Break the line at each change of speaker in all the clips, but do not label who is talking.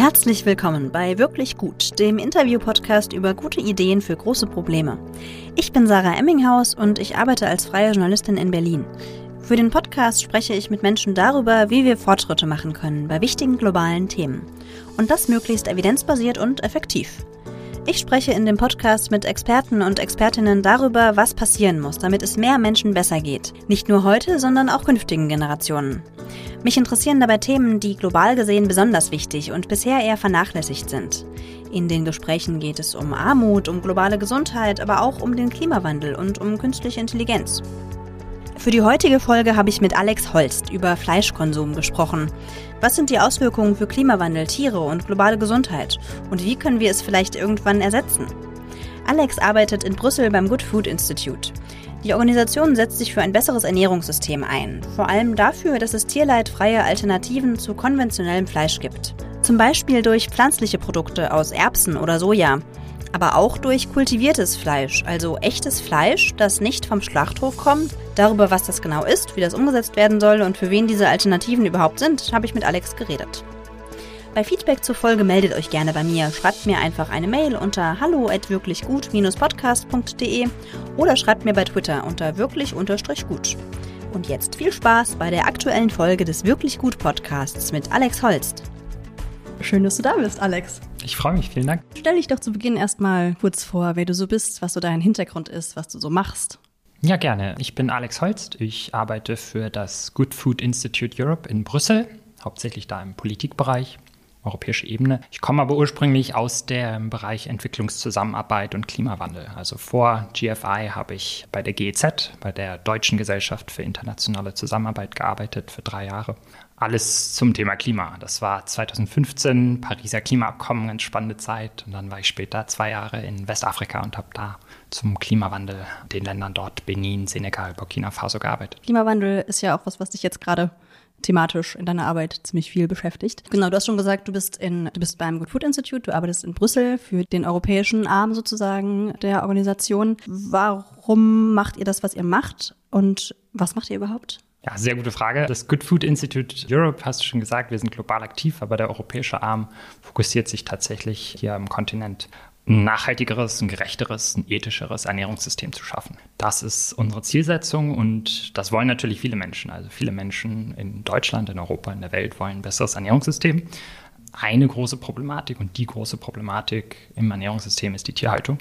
Herzlich willkommen bei Wirklich Gut, dem Interview-Podcast über gute Ideen für große Probleme. Ich bin Sarah Emminghaus und ich arbeite als freie Journalistin in Berlin. Für den Podcast spreche ich mit Menschen darüber, wie wir Fortschritte machen können bei wichtigen globalen Themen. Und das möglichst evidenzbasiert und effektiv. Ich spreche in dem Podcast mit Experten und Expertinnen darüber, was passieren muss, damit es mehr Menschen besser geht. Nicht nur heute, sondern auch künftigen Generationen. Mich interessieren dabei Themen, die global gesehen besonders wichtig und bisher eher vernachlässigt sind. In den Gesprächen geht es um Armut, um globale Gesundheit, aber auch um den Klimawandel und um künstliche Intelligenz. Für die heutige Folge habe ich mit Alex Holst über Fleischkonsum gesprochen. Was sind die Auswirkungen für Klimawandel, Tiere und globale Gesundheit? Und wie können wir es vielleicht irgendwann ersetzen? Alex arbeitet in Brüssel beim Good Food Institute. Die Organisation setzt sich für ein besseres Ernährungssystem ein, vor allem dafür, dass es tierleidfreie Alternativen zu konventionellem Fleisch gibt. Zum Beispiel durch pflanzliche Produkte aus Erbsen oder Soja, aber auch durch kultiviertes Fleisch, also echtes Fleisch, das nicht vom Schlachthof kommt. Darüber, was das genau ist, wie das umgesetzt werden soll und für wen diese Alternativen überhaupt sind, habe ich mit Alex geredet. Bei Feedback zur Folge meldet euch gerne bei mir. Schreibt mir einfach eine Mail unter hallo@wirklichgut-podcast.de oder schreibt mir bei Twitter unter wirklich-gut. Und jetzt viel Spaß bei der aktuellen Folge des Wirklich Gut Podcasts mit Alex Holst. Schön, dass du da bist, Alex.
Ich freue mich, vielen Dank.
Stell dich doch zu Beginn erstmal kurz vor, wer du so bist, was so dein Hintergrund ist, was du so machst.
Ja, gerne. Ich bin Alex Holst. Ich arbeite für das Good Food Institute Europe in Brüssel, hauptsächlich da im Politikbereich europäische Ebene. Ich komme aber ursprünglich aus dem Bereich Entwicklungszusammenarbeit und Klimawandel. Also vor GFI habe ich bei der GEZ, bei der Deutschen Gesellschaft für internationale Zusammenarbeit gearbeitet für drei Jahre. Alles zum Thema Klima. Das war 2015, Pariser Klimaabkommen, ganz spannende Zeit. Und dann war ich später zwei Jahre in Westafrika und habe da zum Klimawandel den Ländern dort, Benin, Senegal, Burkina Faso gearbeitet.
Klimawandel ist ja auch was, was dich jetzt gerade thematisch in deiner Arbeit ziemlich viel beschäftigt. Genau, du hast schon gesagt, du bist in, du bist beim Good Food Institute, du arbeitest in Brüssel für den europäischen Arm sozusagen der Organisation. Warum macht ihr das, was ihr macht? Und was macht ihr überhaupt?
Ja, sehr gute Frage. Das Good Food Institute Europe, hast du schon gesagt, wir sind global aktiv, aber der europäische Arm fokussiert sich tatsächlich hier am Kontinent ein nachhaltigeres, ein gerechteres, ein ethischeres Ernährungssystem zu schaffen. Das ist unsere Zielsetzung und das wollen natürlich viele Menschen. Also viele Menschen in Deutschland, in Europa, in der Welt wollen ein besseres Ernährungssystem. Eine große Problematik und die große Problematik im Ernährungssystem ist die Tierhaltung.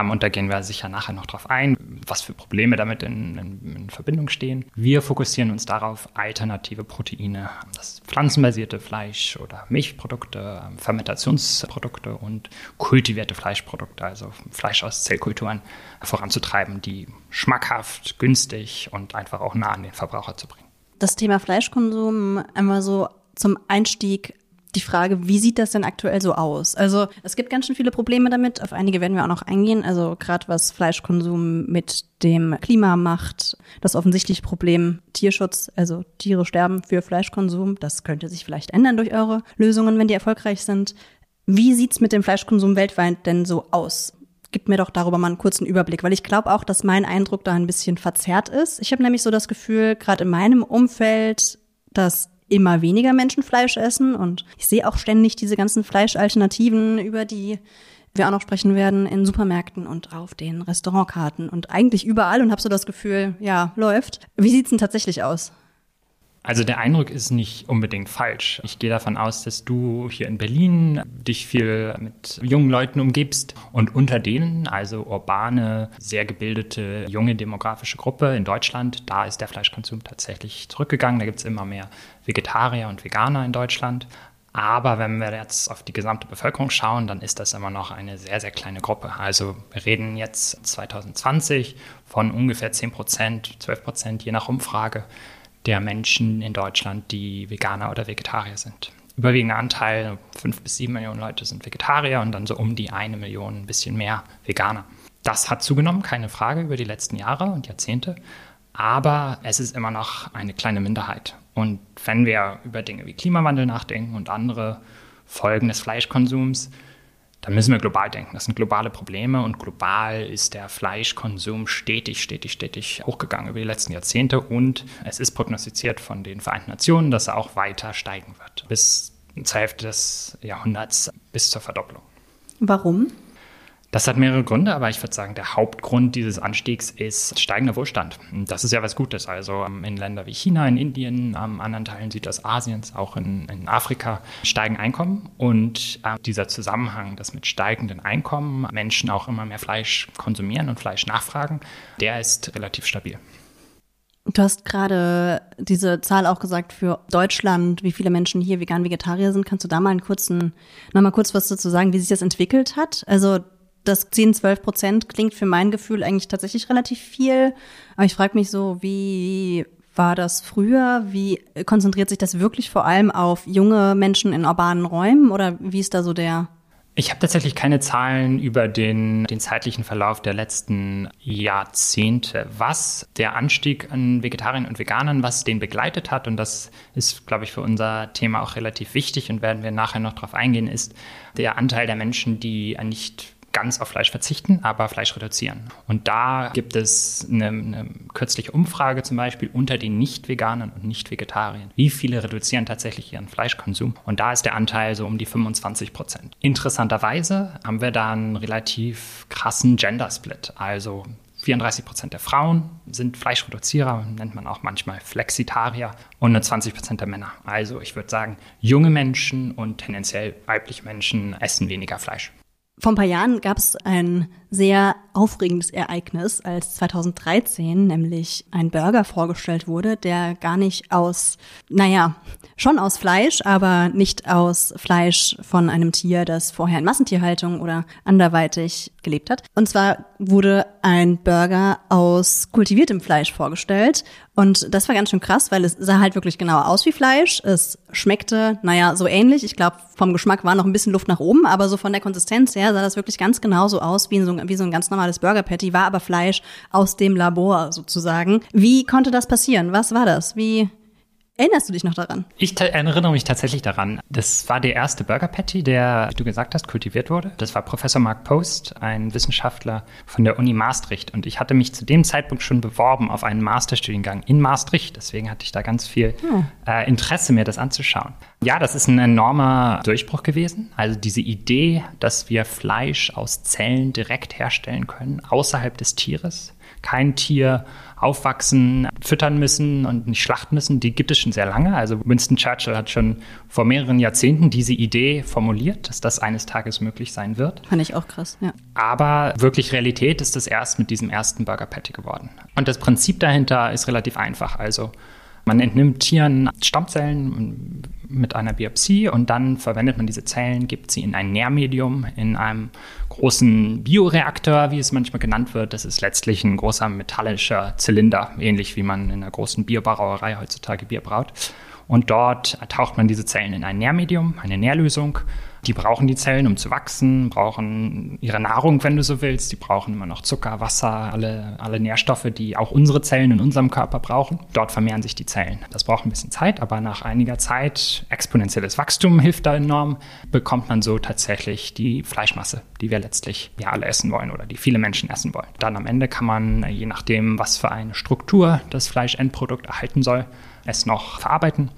Und da gehen wir sicher nachher noch drauf ein, was für Probleme damit in, in, in, Verbindung stehen. Wir fokussieren uns darauf, alternative Proteine, das pflanzenbasierte Fleisch oder Milchprodukte, ähm, Fermentationsprodukte und kultivierte Fleischprodukte, also Fleisch aus Zellkulturen, voranzutreiben, die schmackhaft, günstig und einfach auch nah an den Verbraucher zu bringen.
Das Thema Fleischkonsum einmal so zum Einstieg die Frage, wie sieht das denn aktuell so aus? Also es gibt ganz schön viele Probleme damit. Auf einige werden wir auch noch eingehen. Also gerade was Fleischkonsum mit dem Klima macht, das offensichtliche Problem Tierschutz, also Tiere sterben für Fleischkonsum. Das könnte sich vielleicht ändern durch eure Lösungen, wenn die erfolgreich sind. Wie sieht's mit dem Fleischkonsum weltweit denn so aus? Gib mir doch darüber mal einen kurzen Überblick, weil ich glaube auch, dass mein Eindruck da ein bisschen verzerrt ist. Ich habe nämlich so das Gefühl, gerade in meinem Umfeld, dass immer weniger Menschen Fleisch essen und ich sehe auch ständig diese ganzen Fleischalternativen, über die wir auch noch sprechen werden, in Supermärkten und auf den Restaurantkarten und eigentlich überall und habe so das Gefühl, ja, läuft. Wie sieht's denn tatsächlich aus?
Also der Eindruck ist nicht unbedingt falsch. Ich gehe davon aus, dass du hier in Berlin dich viel mit jungen Leuten umgibst und unter denen, also urbane, sehr gebildete, junge demografische Gruppe in Deutschland, da ist der Fleischkonsum tatsächlich zurückgegangen. Da gibt es immer mehr Vegetarier und Veganer in Deutschland. Aber wenn wir jetzt auf die gesamte Bevölkerung schauen, dann ist das immer noch eine sehr, sehr kleine Gruppe. Also wir reden jetzt 2020 von ungefähr 10 Prozent, 12 Prozent, je nach Umfrage der Menschen in Deutschland, die Veganer oder Vegetarier sind. Überwiegender Anteil, fünf bis sieben Millionen Leute sind Vegetarier und dann so um die eine Million, ein bisschen mehr Veganer. Das hat zugenommen, keine Frage, über die letzten Jahre und Jahrzehnte. Aber es ist immer noch eine kleine Minderheit. Und wenn wir über Dinge wie Klimawandel nachdenken und andere Folgen des Fleischkonsums, dann müssen wir global denken. Das sind globale Probleme und global ist der Fleischkonsum stetig, stetig, stetig hochgegangen über die letzten Jahrzehnte und es ist prognostiziert von den Vereinten Nationen, dass er auch weiter steigen wird. Bis zur Hälfte des Jahrhunderts bis zur Verdopplung.
Warum?
Das hat mehrere Gründe, aber ich würde sagen, der Hauptgrund dieses Anstiegs ist steigender Wohlstand. Das ist ja was Gutes. Also ähm, in Ländern wie China, in Indien, an anderen Teilen Südostasiens, auch in, in Afrika steigen Einkommen. Und äh, dieser Zusammenhang, dass mit steigenden Einkommen Menschen auch immer mehr Fleisch konsumieren und Fleisch nachfragen, der ist relativ stabil.
Du hast gerade diese Zahl auch gesagt für Deutschland, wie viele Menschen hier vegan Vegetarier sind. Kannst du da mal einen kurzen, noch mal kurz was dazu sagen, wie sich das entwickelt hat? Also das 10, 12 Prozent klingt für mein Gefühl eigentlich tatsächlich relativ viel. Aber ich frage mich so, wie war das früher? Wie konzentriert sich das wirklich vor allem auf junge Menschen in urbanen Räumen oder wie ist da so der
ich habe tatsächlich keine Zahlen über den, den zeitlichen Verlauf der letzten Jahrzehnte. Was der Anstieg an Vegetariern und Veganern, was den begleitet hat, und das ist, glaube ich, für unser Thema auch relativ wichtig und werden wir nachher noch darauf eingehen, ist der Anteil der Menschen, die nicht ganz auf Fleisch verzichten, aber Fleisch reduzieren. Und da gibt es eine, eine kürzliche Umfrage zum Beispiel unter den Nicht-Veganern und Nicht-Vegetariern. Wie viele reduzieren tatsächlich ihren Fleischkonsum? Und da ist der Anteil so um die 25 Prozent. Interessanterweise haben wir da einen relativ krassen Gender-Split. Also 34 Prozent der Frauen sind Fleischreduzierer, nennt man auch manchmal Flexitarier, und nur 20 Prozent der Männer. Also ich würde sagen, junge Menschen und tendenziell weibliche Menschen essen weniger Fleisch.
Vor ein paar Jahren gab es ein sehr aufregendes Ereignis, als 2013 nämlich ein Burger vorgestellt wurde, der gar nicht aus, naja, schon aus Fleisch, aber nicht aus Fleisch von einem Tier, das vorher in Massentierhaltung oder anderweitig gelebt hat. Und zwar wurde ein Burger aus kultiviertem Fleisch vorgestellt. Und das war ganz schön krass, weil es sah halt wirklich genau aus wie Fleisch. Es schmeckte, naja, so ähnlich. Ich glaube, vom Geschmack war noch ein bisschen Luft nach oben, aber so von der Konsistenz her sah das wirklich ganz genauso aus wie so, wie so ein ganz normales Burger Patty, war aber Fleisch aus dem Labor sozusagen. Wie konnte das passieren? Was war das? Wie, Erinnerst du dich noch daran?
Ich erinnere mich tatsächlich daran. Das war der erste Burger Patty, der, wie du gesagt hast, kultiviert wurde. Das war Professor Mark Post, ein Wissenschaftler von der Uni Maastricht. Und ich hatte mich zu dem Zeitpunkt schon beworben auf einen Masterstudiengang in Maastricht. Deswegen hatte ich da ganz viel hm. äh, Interesse, mir das anzuschauen. Ja, das ist ein enormer Durchbruch gewesen. Also diese Idee, dass wir Fleisch aus Zellen direkt herstellen können, außerhalb des Tieres. Kein Tier aufwachsen, füttern müssen und nicht schlachten müssen, die gibt es schon sehr lange. Also Winston Churchill hat schon vor mehreren Jahrzehnten diese Idee formuliert, dass das eines Tages möglich sein wird.
Fand ich auch krass, ja.
Aber wirklich Realität ist das erst mit diesem ersten Burger Patty geworden. Und das Prinzip dahinter ist relativ einfach. Also man entnimmt Tieren Stammzellen mit einer Biopsie und dann verwendet man diese Zellen, gibt sie in ein Nährmedium, in einem großen Bioreaktor, wie es manchmal genannt wird. Das ist letztlich ein großer metallischer Zylinder, ähnlich wie man in einer großen Bierbrauerei heutzutage Bier braut. Und dort taucht man diese Zellen in ein Nährmedium, eine Nährlösung. Die brauchen die Zellen, um zu wachsen, brauchen ihre Nahrung, wenn du so willst. Die brauchen immer noch Zucker, Wasser, alle, alle Nährstoffe, die auch unsere Zellen in unserem Körper brauchen. Dort vermehren sich die Zellen. Das braucht ein bisschen Zeit, aber nach einiger Zeit, exponentielles Wachstum hilft da enorm, bekommt man so tatsächlich die Fleischmasse, die wir letztlich ja alle essen wollen oder die viele Menschen essen wollen. Dann am Ende kann man, je nachdem, was für eine Struktur das Fleischendprodukt erhalten soll, es noch verarbeiten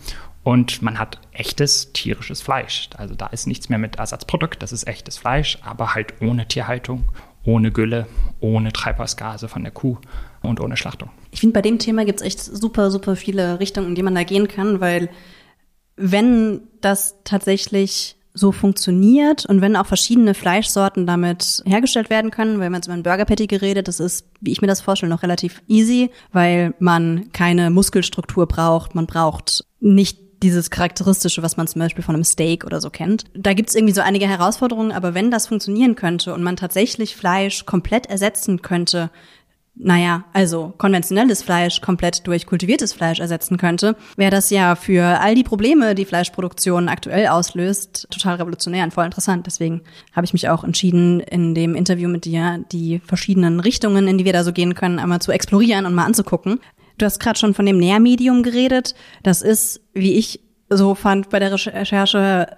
und man hat echtes tierisches Fleisch. Also da ist nichts mehr mit Ersatzprodukt, das ist echtes Fleisch, aber halt ohne Tierhaltung, ohne Gülle, ohne Treibhausgase von der Kuh und ohne Schlachtung.
Ich finde, bei dem Thema gibt es echt super, super viele Richtungen, in die man da gehen kann, weil wenn das tatsächlich so funktioniert und wenn auch verschiedene Fleischsorten damit hergestellt werden können, weil man jetzt über einen Burger Patty geredet, das ist, wie ich mir das vorstelle, noch relativ easy, weil man keine Muskelstruktur braucht, man braucht nicht dieses Charakteristische, was man zum Beispiel von einem Steak oder so kennt. Da gibt es irgendwie so einige Herausforderungen, aber wenn das funktionieren könnte und man tatsächlich Fleisch komplett ersetzen könnte naja, also konventionelles Fleisch komplett durch kultiviertes Fleisch ersetzen könnte, wäre das ja für all die Probleme, die Fleischproduktion aktuell auslöst, total revolutionär und voll interessant. Deswegen habe ich mich auch entschieden, in dem Interview mit dir die verschiedenen Richtungen, in die wir da so gehen können, einmal zu explorieren und mal anzugucken. Du hast gerade schon von dem Nährmedium geredet. Das ist, wie ich so fand bei der Recherche,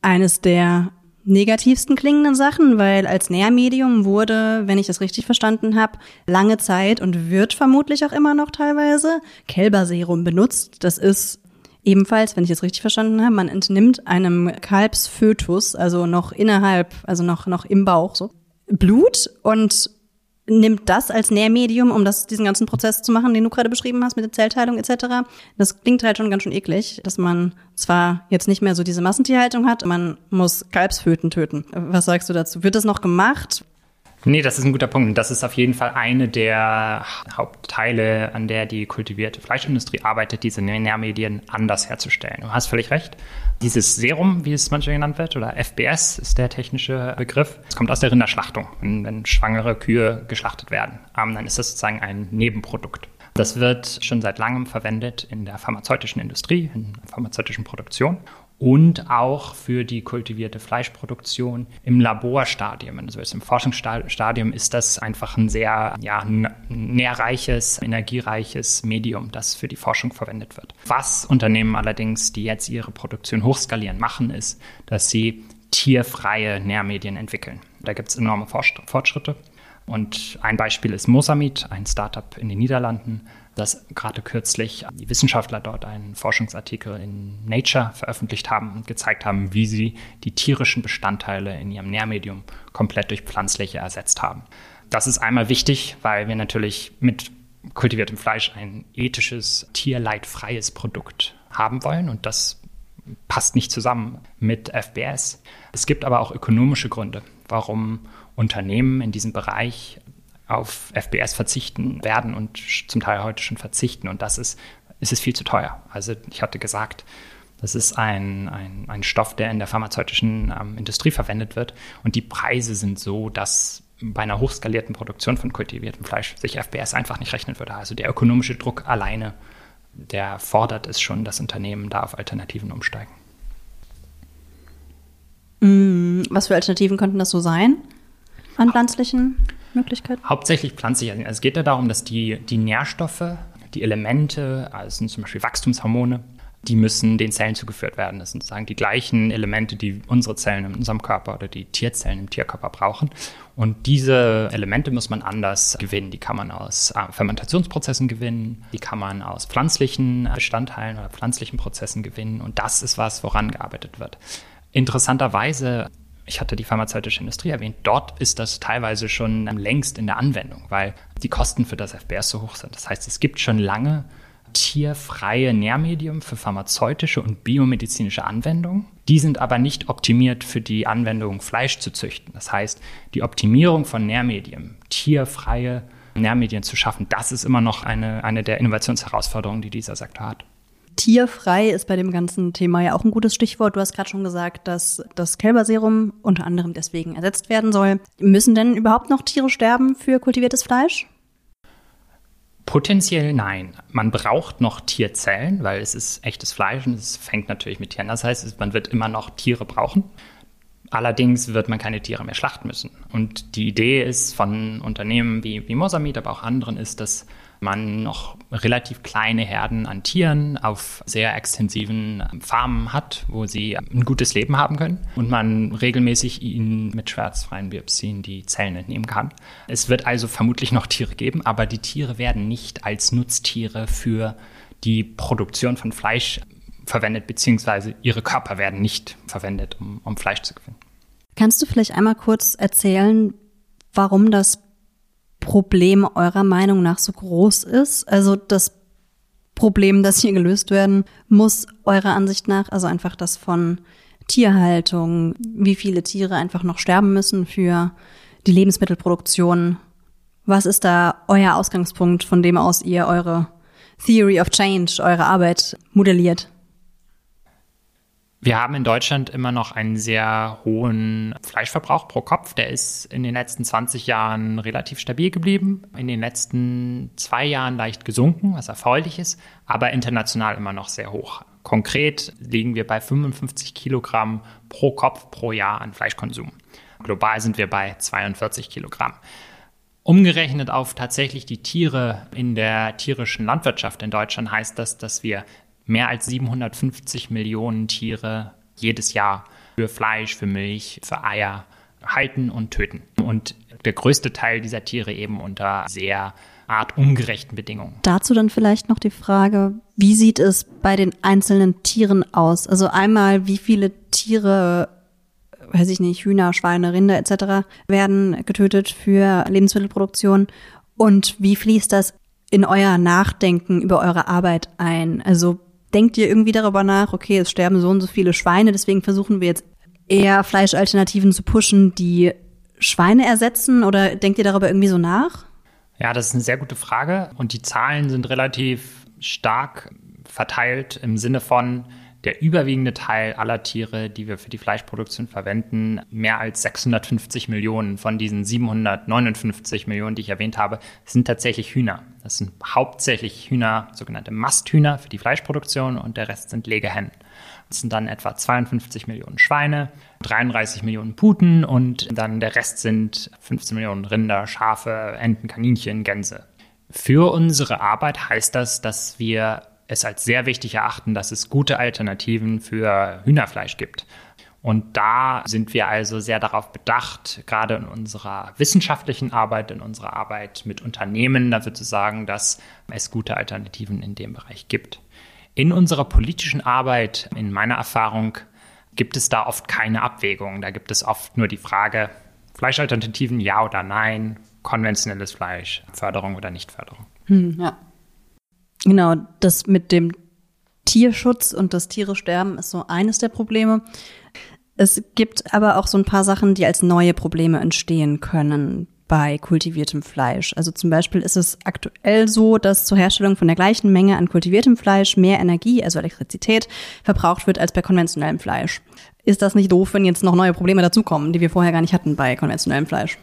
eines der negativsten klingenden Sachen, weil als Nährmedium wurde, wenn ich das richtig verstanden habe, lange Zeit und wird vermutlich auch immer noch teilweise Kälberserum benutzt. Das ist Ebenfalls, wenn ich es richtig verstanden habe, man entnimmt einem Kalbsfötus, also noch innerhalb, also noch, noch im Bauch so, Blut und nimmt das als Nährmedium, um das, diesen ganzen Prozess zu machen, den du gerade beschrieben hast mit der Zellteilung etc. Das klingt halt schon ganz schön eklig, dass man zwar jetzt nicht mehr so diese Massentierhaltung hat, man muss Kalbsföten töten. Was sagst du dazu? Wird das noch gemacht?
Nee, das ist ein guter Punkt. Das ist auf jeden Fall eine der Hauptteile, an der die kultivierte Fleischindustrie arbeitet, diese Nährmedien anders herzustellen. Du hast völlig recht. Dieses Serum, wie es manchmal genannt wird, oder FBS ist der technische Begriff, es kommt aus der Rinderschlachtung, wenn, wenn schwangere Kühe geschlachtet werden. Dann ist das sozusagen ein Nebenprodukt. Das wird schon seit langem verwendet in der pharmazeutischen Industrie, in der pharmazeutischen Produktion und auch für die kultivierte Fleischproduktion im Laborstadium. Also im Forschungsstadium ist das einfach ein sehr ja, nährreiches, energiereiches Medium, das für die Forschung verwendet wird. Was Unternehmen allerdings, die jetzt ihre Produktion hochskalieren, machen, ist, dass sie tierfreie Nährmedien entwickeln. Da gibt es enorme Fortschritte. Und ein Beispiel ist Mosamid, ein Startup in den Niederlanden, das gerade kürzlich die Wissenschaftler dort einen Forschungsartikel in Nature veröffentlicht haben und gezeigt haben, wie sie die tierischen Bestandteile in ihrem Nährmedium komplett durch pflanzliche ersetzt haben. Das ist einmal wichtig, weil wir natürlich mit kultiviertem Fleisch ein ethisches, tierleidfreies Produkt haben wollen und das passt nicht zusammen mit FBS. Es gibt aber auch ökonomische Gründe, warum Unternehmen in diesem Bereich auf FBS verzichten werden und zum Teil heute schon verzichten. Und das ist, ist es viel zu teuer. Also ich hatte gesagt, das ist ein, ein, ein Stoff, der in der pharmazeutischen ähm, Industrie verwendet wird. Und die Preise sind so, dass bei einer hochskalierten Produktion von kultiviertem Fleisch sich FBS einfach nicht rechnen würde. Also der ökonomische Druck alleine, der fordert es schon, dass Unternehmen da auf Alternativen umsteigen.
Mm, was für Alternativen könnten das so sein an pflanzlichen Möglichkeiten?
Hauptsächlich pflanzlich. Also es geht ja darum, dass die, die Nährstoffe, die Elemente, also zum Beispiel Wachstumshormone, die müssen den Zellen zugeführt werden. Das sind sozusagen die gleichen Elemente, die unsere Zellen in unserem Körper oder die Tierzellen im Tierkörper brauchen. Und diese Elemente muss man anders gewinnen. Die kann man aus äh, Fermentationsprozessen gewinnen, die kann man aus pflanzlichen Bestandteilen oder pflanzlichen Prozessen gewinnen. Und das ist was, woran gearbeitet wird. Interessanterweise ich hatte die pharmazeutische Industrie erwähnt, dort ist das teilweise schon längst in der Anwendung, weil die Kosten für das FBS so hoch sind. Das heißt, es gibt schon lange tierfreie Nährmedium für pharmazeutische und biomedizinische Anwendungen. Die sind aber nicht optimiert für die Anwendung, Fleisch zu züchten. Das heißt, die Optimierung von Nährmedien, tierfreie Nährmedien zu schaffen, das ist immer noch eine, eine der Innovationsherausforderungen, die dieser Sektor hat.
Tierfrei ist bei dem ganzen Thema ja auch ein gutes Stichwort. Du hast gerade schon gesagt, dass das Kälberserum unter anderem deswegen ersetzt werden soll. Müssen denn überhaupt noch Tiere sterben für kultiviertes Fleisch?
Potenziell nein. Man braucht noch Tierzellen, weil es ist echtes Fleisch und es fängt natürlich mit Tieren. Das heißt, man wird immer noch Tiere brauchen. Allerdings wird man keine Tiere mehr schlachten müssen. Und die Idee ist von Unternehmen wie, wie Mosamid, aber auch anderen, ist, dass man noch relativ kleine Herden an Tieren auf sehr extensiven Farmen hat, wo sie ein gutes Leben haben können und man regelmäßig ihnen mit schmerzfreien Biopsien die Zellen entnehmen kann. Es wird also vermutlich noch Tiere geben, aber die Tiere werden nicht als Nutztiere für die Produktion von Fleisch verwendet, beziehungsweise ihre Körper werden nicht verwendet, um, um Fleisch zu gewinnen.
Kannst du vielleicht einmal kurz erzählen, warum das Problem eurer Meinung nach so groß ist? Also das Problem, das hier gelöst werden muss, eurer Ansicht nach, also einfach das von Tierhaltung, wie viele Tiere einfach noch sterben müssen für die Lebensmittelproduktion. Was ist da euer Ausgangspunkt, von dem aus ihr eure Theory of Change, eure Arbeit modelliert?
Wir haben in Deutschland immer noch einen sehr hohen Fleischverbrauch pro Kopf. Der ist in den letzten 20 Jahren relativ stabil geblieben, in den letzten zwei Jahren leicht gesunken, was erfreulich ist, aber international immer noch sehr hoch. Konkret liegen wir bei 55 Kilogramm pro Kopf pro Jahr an Fleischkonsum. Global sind wir bei 42 Kilogramm. Umgerechnet auf tatsächlich die Tiere in der tierischen Landwirtschaft in Deutschland heißt das, dass wir mehr als 750 Millionen Tiere jedes Jahr für Fleisch, für Milch, für Eier halten und töten. Und der größte Teil dieser Tiere eben unter sehr Art ungerechten Bedingungen.
Dazu dann vielleicht noch die Frage, wie sieht es bei den einzelnen Tieren aus? Also einmal, wie viele Tiere, weiß ich nicht, Hühner, Schweine, Rinder etc. werden getötet für Lebensmittelproduktion und wie fließt das in euer Nachdenken über eure Arbeit ein? Also denkt ihr irgendwie darüber nach, okay, es sterben so und so viele Schweine, deswegen versuchen wir jetzt eher Fleischalternativen zu pushen, die Schweine ersetzen oder denkt ihr darüber irgendwie so nach?
Ja, das ist eine sehr gute Frage und die Zahlen sind relativ stark verteilt im Sinne von, der überwiegende Teil aller Tiere, die wir für die Fleischproduktion verwenden, mehr als 650 Millionen von diesen 759 Millionen, die ich erwähnt habe, sind tatsächlich Hühner. Das sind hauptsächlich Hühner, sogenannte Masthühner für die Fleischproduktion und der Rest sind Legehennen. Das sind dann etwa 52 Millionen Schweine, 33 Millionen Puten und dann der Rest sind 15 Millionen Rinder, Schafe, Enten, Kaninchen, Gänse. Für unsere Arbeit heißt das, dass wir es als sehr wichtig erachten, dass es gute Alternativen für Hühnerfleisch gibt. Und da sind wir also sehr darauf bedacht, gerade in unserer wissenschaftlichen Arbeit, in unserer Arbeit mit Unternehmen, dafür zu sagen, dass es gute Alternativen in dem Bereich gibt. In unserer politischen Arbeit, in meiner Erfahrung, gibt es da oft keine Abwägung. Da gibt es oft nur die Frage, Fleischalternativen ja oder nein, konventionelles Fleisch, Förderung oder Nichtförderung.
Hm, ja. Genau, das mit dem Tierschutz und das Tiere sterben ist so eines der Probleme. Es gibt aber auch so ein paar Sachen, die als neue Probleme entstehen können bei kultiviertem Fleisch. Also zum Beispiel ist es aktuell so, dass zur Herstellung von der gleichen Menge an kultiviertem Fleisch mehr Energie, also Elektrizität, verbraucht wird als bei konventionellem Fleisch. Ist das nicht doof, wenn jetzt noch neue Probleme dazukommen, die wir vorher gar nicht hatten bei konventionellem Fleisch?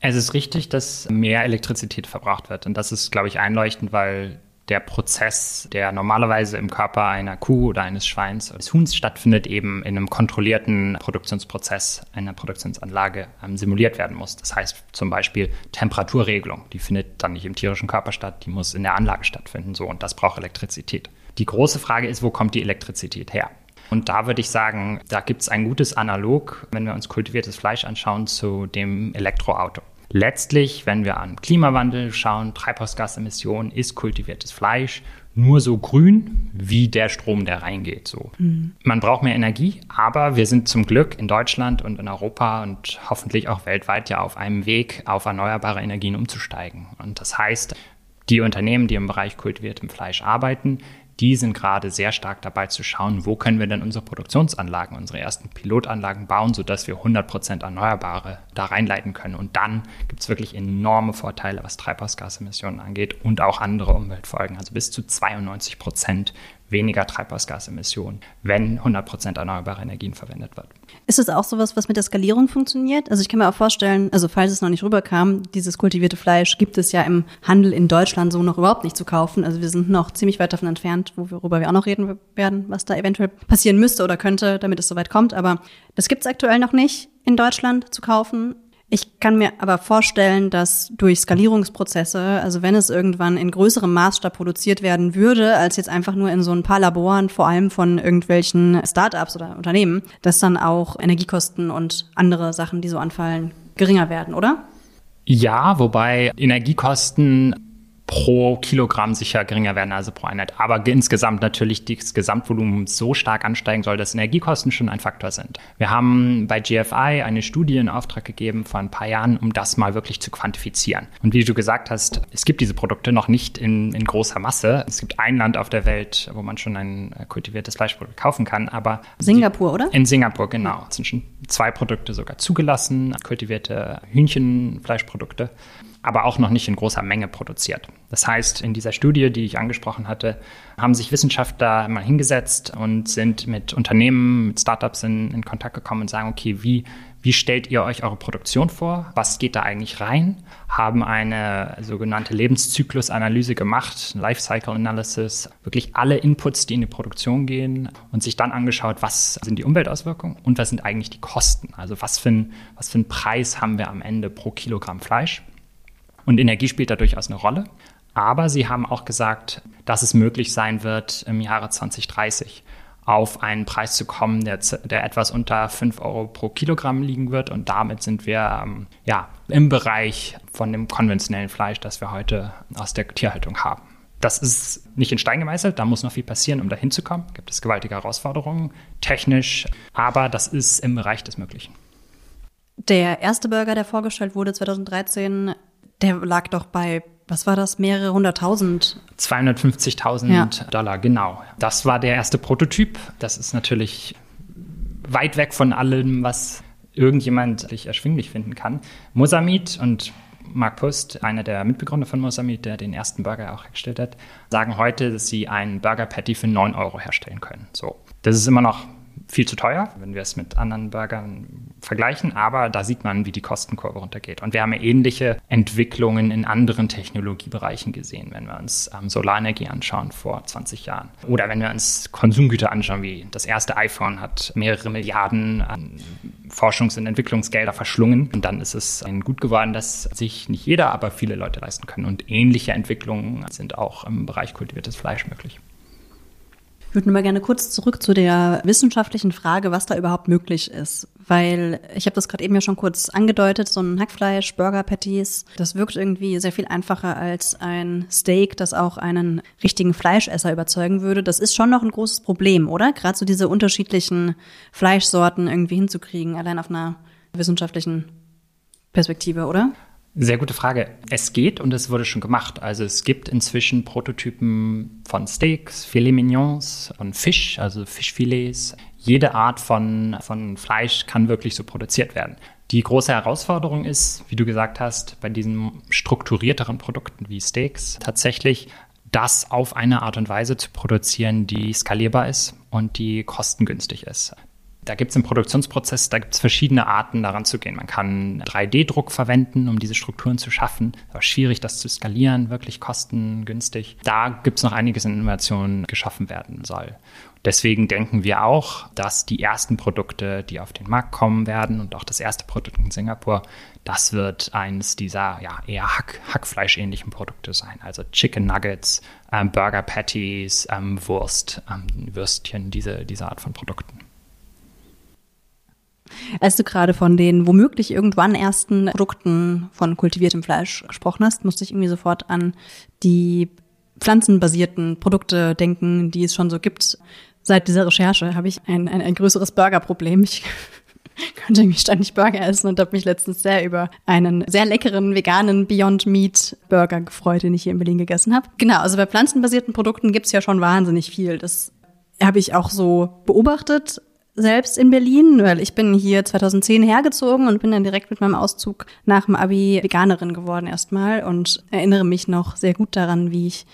Es ist richtig, dass mehr Elektrizität verbraucht wird. Und das ist, glaube ich, einleuchtend, weil der Prozess, der normalerweise im Körper einer Kuh oder eines Schweins oder des Huhns stattfindet, eben in einem kontrollierten Produktionsprozess einer Produktionsanlage ähm, simuliert werden muss. Das heißt zum Beispiel Temperaturregelung, die findet dann nicht im tierischen Körper statt, die muss in der Anlage stattfinden. So, und das braucht Elektrizität. Die große Frage ist, wo kommt die Elektrizität her? Und da würde ich sagen, da gibt es ein gutes Analog, wenn wir uns kultiviertes Fleisch anschauen, zu dem Elektroauto. Letztlich, wenn wir an Klimawandel schauen, Treibhausgasemissionen, ist kultiviertes Fleisch nur so grün wie der Strom, der reingeht. So. Mhm. Man braucht mehr Energie, aber wir sind zum Glück in Deutschland und in Europa und hoffentlich auch weltweit ja auf einem Weg, auf erneuerbare Energien umzusteigen. Und das heißt, die Unternehmen, die im Bereich kultiviertem Fleisch arbeiten, die sind gerade sehr stark dabei zu schauen, wo können wir denn unsere Produktionsanlagen, unsere ersten Pilotanlagen bauen, sodass wir 100% Erneuerbare da reinleiten können. Und dann gibt es wirklich enorme Vorteile, was Treibhausgasemissionen angeht und auch andere Umweltfolgen. Also bis zu 92% weniger Treibhausgasemissionen, wenn 100% erneuerbare Energien verwendet wird.
Ist es auch sowas, was mit der Skalierung funktioniert? Also ich kann mir auch vorstellen, also falls es noch nicht rüberkam, dieses kultivierte Fleisch gibt es ja im Handel in Deutschland so noch überhaupt nicht zu kaufen. Also wir sind noch ziemlich weit davon entfernt, worüber wir auch noch reden werden, was da eventuell passieren müsste oder könnte, damit es soweit kommt. Aber das gibt es aktuell noch nicht in Deutschland zu kaufen. Ich kann mir aber vorstellen, dass durch Skalierungsprozesse, also wenn es irgendwann in größerem Maßstab produziert werden würde, als jetzt einfach nur in so ein paar Laboren, vor allem von irgendwelchen Startups oder Unternehmen, dass dann auch Energiekosten und andere Sachen, die so anfallen, geringer werden, oder?
Ja, wobei Energiekosten pro Kilogramm sicher geringer werden, also pro Einheit. Aber insgesamt natürlich das Gesamtvolumen so stark ansteigen soll, dass Energiekosten schon ein Faktor sind. Wir haben bei GFI eine Studie in Auftrag gegeben vor ein paar Jahren, um das mal wirklich zu quantifizieren. Und wie du gesagt hast, es gibt diese Produkte noch nicht in, in großer Masse. Es gibt ein Land auf der Welt, wo man schon ein kultiviertes Fleischprodukt kaufen kann, aber
Singapur, oder?
In Singapur, genau. Es sind schon zwei Produkte sogar zugelassen, kultivierte Hühnchenfleischprodukte aber auch noch nicht in großer Menge produziert. Das heißt, in dieser Studie, die ich angesprochen hatte, haben sich Wissenschaftler mal hingesetzt und sind mit Unternehmen, mit Startups in, in Kontakt gekommen und sagen, okay, wie, wie stellt ihr euch eure Produktion vor? Was geht da eigentlich rein? Haben eine sogenannte Lebenszyklusanalyse gemacht, Lifecycle Analysis, wirklich alle Inputs, die in die Produktion gehen und sich dann angeschaut, was sind die Umweltauswirkungen und was sind eigentlich die Kosten? Also was für, ein, was für einen Preis haben wir am Ende pro Kilogramm Fleisch? Und Energie spielt da durchaus eine Rolle. Aber sie haben auch gesagt, dass es möglich sein wird im Jahre 2030 auf einen Preis zu kommen, der, der etwas unter 5 Euro pro Kilogramm liegen wird. Und damit sind wir ähm, ja, im Bereich von dem konventionellen Fleisch, das wir heute aus der Tierhaltung haben. Das ist nicht in Stein gemeißelt, da muss noch viel passieren, um dahin zu kommen. Gibt es gewaltige Herausforderungen, technisch, aber das ist im Bereich des Möglichen.
Der erste Burger, der vorgestellt wurde 2013, der lag doch bei, was war das, mehrere hunderttausend?
250.000 ja. Dollar, genau. Das war der erste Prototyp. Das ist natürlich weit weg von allem, was irgendjemand sich erschwinglich finden kann. Mosamid und Mark Post, einer der Mitbegründer von Mosamid, der den ersten Burger auch hergestellt hat, sagen heute, dass sie einen Burger Patty für 9 Euro herstellen können. So. Das ist immer noch viel zu teuer, wenn wir es mit anderen Burgern vergleichen, aber da sieht man, wie die Kostenkurve runtergeht. Und wir haben ähnliche Entwicklungen in anderen Technologiebereichen gesehen, wenn wir uns ähm, Solarenergie anschauen vor 20 Jahren. Oder wenn wir uns Konsumgüter anschauen, wie das erste iPhone hat mehrere Milliarden an Forschungs- und Entwicklungsgelder verschlungen. Und dann ist es gut geworden, dass sich nicht jeder, aber viele Leute leisten können. Und ähnliche Entwicklungen sind auch im Bereich kultiviertes Fleisch möglich.
Ich würde nur mal gerne kurz zurück zu der wissenschaftlichen Frage, was da überhaupt möglich ist. Weil ich habe das gerade eben ja schon kurz angedeutet, so ein Hackfleisch, Burger Patties, das wirkt irgendwie sehr viel einfacher als ein Steak, das auch einen richtigen Fleischesser überzeugen würde. Das ist schon noch ein großes Problem, oder? Gerade so diese unterschiedlichen Fleischsorten irgendwie hinzukriegen, allein auf einer wissenschaftlichen Perspektive, oder?
Sehr gute Frage. Es geht und es wurde schon gemacht. Also es gibt inzwischen Prototypen von Steaks, Filet Mignons, von Fisch, also Fischfilets. Jede Art von, von Fleisch kann wirklich so produziert werden. Die große Herausforderung ist, wie du gesagt hast, bei diesen strukturierteren Produkten wie Steaks tatsächlich das auf eine Art und Weise zu produzieren, die skalierbar ist und die kostengünstig ist. Da gibt es im Produktionsprozess, da gibt es verschiedene Arten daran zu gehen. Man kann 3D-Druck verwenden, um diese Strukturen zu schaffen. Aber schwierig, das zu skalieren, wirklich kostengünstig. Da gibt es noch einiges in Innovationen geschaffen werden soll. Deswegen denken wir auch, dass die ersten Produkte, die auf den Markt kommen werden und auch das erste Produkt in Singapur, das wird eines dieser ja, eher Hack, Hackfleischähnlichen Produkte sein. Also Chicken Nuggets, ähm, Burger Patties, ähm, Wurst, ähm, Würstchen, diese, diese Art von Produkten.
Als du gerade von den womöglich irgendwann ersten Produkten von kultiviertem Fleisch gesprochen hast, musste ich irgendwie sofort an die pflanzenbasierten Produkte denken, die es schon so gibt. Seit dieser Recherche habe ich ein, ein, ein größeres Burgerproblem. Ich könnte irgendwie ständig Burger essen und habe mich letztens sehr über einen sehr leckeren veganen Beyond Meat Burger gefreut, den ich hier in Berlin gegessen habe. Genau, also bei pflanzenbasierten Produkten gibt's ja schon wahnsinnig viel. Das habe ich auch so beobachtet selbst in Berlin, weil ich bin hier 2010 hergezogen und bin dann direkt mit meinem Auszug nach dem Abi Veganerin geworden erstmal und erinnere mich noch sehr gut daran, wie ich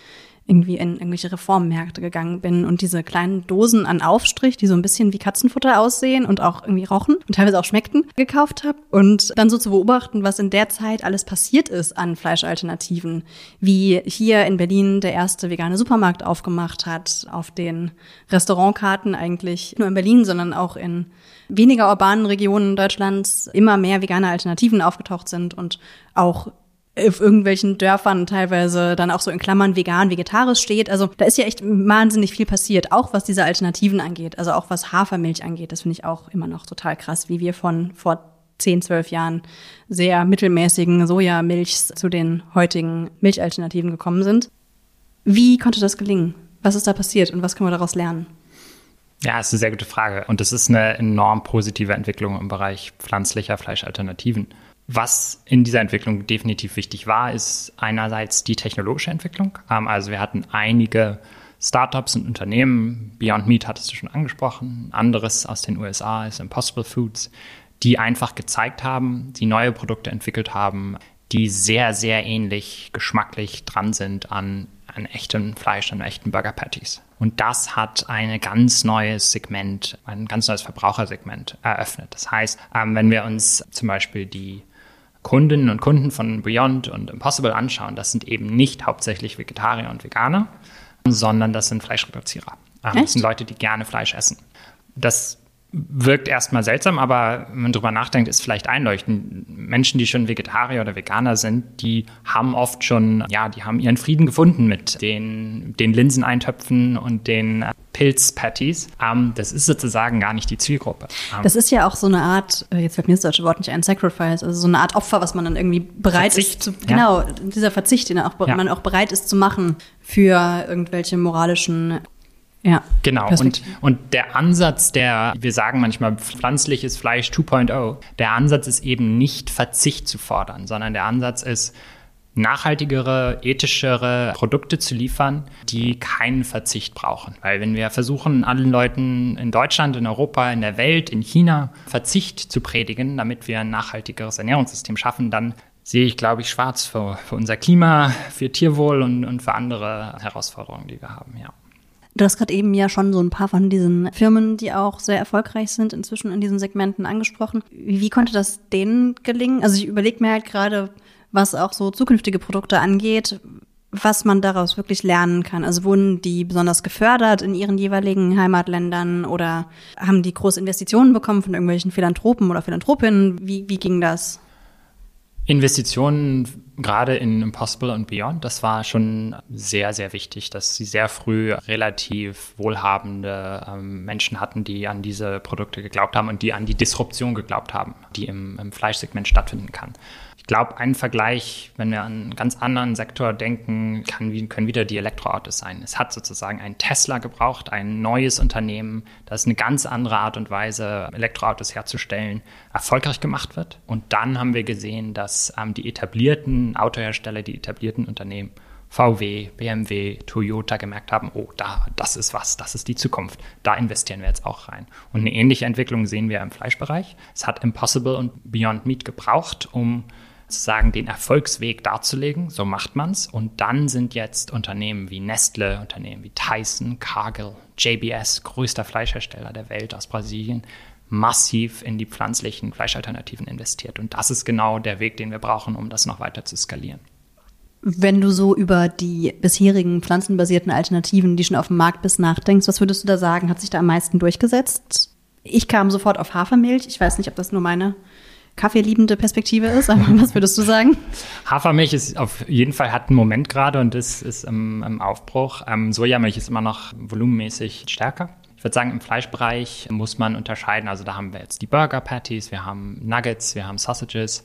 irgendwie in irgendwelche Reformmärkte gegangen bin und diese kleinen Dosen an Aufstrich, die so ein bisschen wie Katzenfutter aussehen und auch irgendwie rochen und teilweise auch schmeckten, gekauft habe und dann so zu beobachten, was in der Zeit alles passiert ist an Fleischalternativen, wie hier in Berlin der erste vegane Supermarkt aufgemacht hat, auf den Restaurantkarten eigentlich nur in Berlin, sondern auch in weniger urbanen Regionen Deutschlands immer mehr vegane Alternativen aufgetaucht sind und auch auf irgendwelchen Dörfern teilweise dann auch so in Klammern vegan, vegetarisch steht. Also da ist ja echt wahnsinnig viel passiert, auch was diese Alternativen angeht, also auch was Hafermilch angeht. Das finde ich auch immer noch total krass, wie wir von vor 10, 12 Jahren sehr mittelmäßigen Sojamilchs zu den heutigen Milchalternativen gekommen sind. Wie konnte das gelingen? Was ist da passiert und was können wir daraus lernen?
Ja, ist eine sehr gute Frage. Und es ist eine enorm positive Entwicklung im Bereich pflanzlicher Fleischalternativen. Was in dieser Entwicklung definitiv wichtig war, ist einerseits die technologische Entwicklung. Ähm, also wir hatten einige Startups und Unternehmen, Beyond Meat hattest du schon angesprochen, anderes aus den USA ist Impossible Foods, die einfach gezeigt haben, die neue Produkte entwickelt haben, die sehr, sehr ähnlich geschmacklich dran sind an, an echtem Fleisch, an echten Burger Patties. Und das hat ein ganz neues Segment, ein ganz neues Verbrauchersegment eröffnet. Das heißt, ähm, wenn wir uns zum Beispiel die Kundinnen und Kunden von Beyond und Impossible anschauen, das sind eben nicht hauptsächlich Vegetarier und Veganer, sondern das sind Fleischreduzierer. Ähm, das sind Leute, die gerne Fleisch essen. Das wirkt erstmal seltsam, aber wenn man drüber nachdenkt, ist vielleicht einleuchtend. Menschen, die schon Vegetarier oder Veganer sind, die haben oft schon, ja, die haben ihren Frieden gefunden mit den, den Linseneintöpfen und den Pilzpatties. Ähm, das ist sozusagen gar nicht die Zielgruppe.
Ähm, das ist ja auch so eine Art, äh, jetzt fällt mir das deutsche Wort nicht ein, Sacrifice, also so eine Art Opfer, was man dann irgendwie bereit Verzicht, ist zu, ja. genau, dieser Verzicht, den auch, ja. man auch bereit ist zu machen für irgendwelche moralischen
ja. Genau. Und, und der Ansatz, der, wir sagen manchmal pflanzliches Fleisch 2.0, der Ansatz ist eben nicht Verzicht zu fordern, sondern der Ansatz ist, nachhaltigere, ethischere Produkte zu liefern, die keinen Verzicht brauchen. Weil wenn wir versuchen, allen Leuten in Deutschland, in Europa, in der Welt, in China Verzicht zu predigen, damit wir ein nachhaltigeres Ernährungssystem schaffen, dann sehe ich, glaube ich, schwarz für, für unser Klima, für Tierwohl und, und für andere Herausforderungen, die wir haben, ja.
Du hast gerade eben ja schon so ein paar von diesen Firmen, die auch sehr erfolgreich sind, inzwischen in diesen Segmenten angesprochen. Wie, wie konnte das denen gelingen? Also ich überlege mir halt gerade, was auch so zukünftige Produkte angeht, was man daraus wirklich lernen kann. Also wurden die besonders gefördert in ihren jeweiligen Heimatländern oder haben die große Investitionen bekommen von irgendwelchen Philanthropen oder Philanthropinnen? Wie, wie ging das?
Investitionen gerade in Impossible und Beyond, das war schon sehr, sehr wichtig, dass sie sehr früh relativ wohlhabende ähm, Menschen hatten, die an diese Produkte geglaubt haben und die an die Disruption geglaubt haben, die im, im Fleischsegment stattfinden kann. Ich glaube, ein Vergleich, wenn wir an einen ganz anderen Sektor denken, kann, können wieder die Elektroautos sein. Es hat sozusagen ein Tesla gebraucht, ein neues Unternehmen, das eine ganz andere Art und Weise, Elektroautos herzustellen, erfolgreich gemacht wird. Und dann haben wir gesehen, dass ähm, die etablierten Autohersteller, die etablierten Unternehmen, VW, BMW, Toyota gemerkt haben, oh, da, das ist was, das ist die Zukunft. Da investieren wir jetzt auch rein. Und eine ähnliche Entwicklung sehen wir im Fleischbereich. Es hat Impossible und Beyond Meat gebraucht, um sozusagen den Erfolgsweg darzulegen. So macht man es. Und dann sind jetzt Unternehmen wie Nestle, Unternehmen wie Tyson, Cargill, JBS, größter Fleischhersteller der Welt aus Brasilien, massiv in die pflanzlichen Fleischalternativen investiert. Und das ist genau der Weg, den wir brauchen, um das noch weiter zu skalieren.
Wenn du so über die bisherigen pflanzenbasierten Alternativen, die schon auf dem Markt bist, nachdenkst, was würdest du da sagen? Hat sich da am meisten durchgesetzt? Ich kam sofort auf Hafermilch. Ich weiß nicht, ob das nur meine kaffeeliebende Perspektive ist, aber was würdest du sagen?
Hafermilch ist auf jeden Fall hat einen Moment gerade und ist, ist im, im Aufbruch. Ähm, Sojamilch ist immer noch volumenmäßig stärker. Ich würde sagen, im Fleischbereich muss man unterscheiden. Also da haben wir jetzt die Burger Patties, wir haben Nuggets, wir haben Sausages.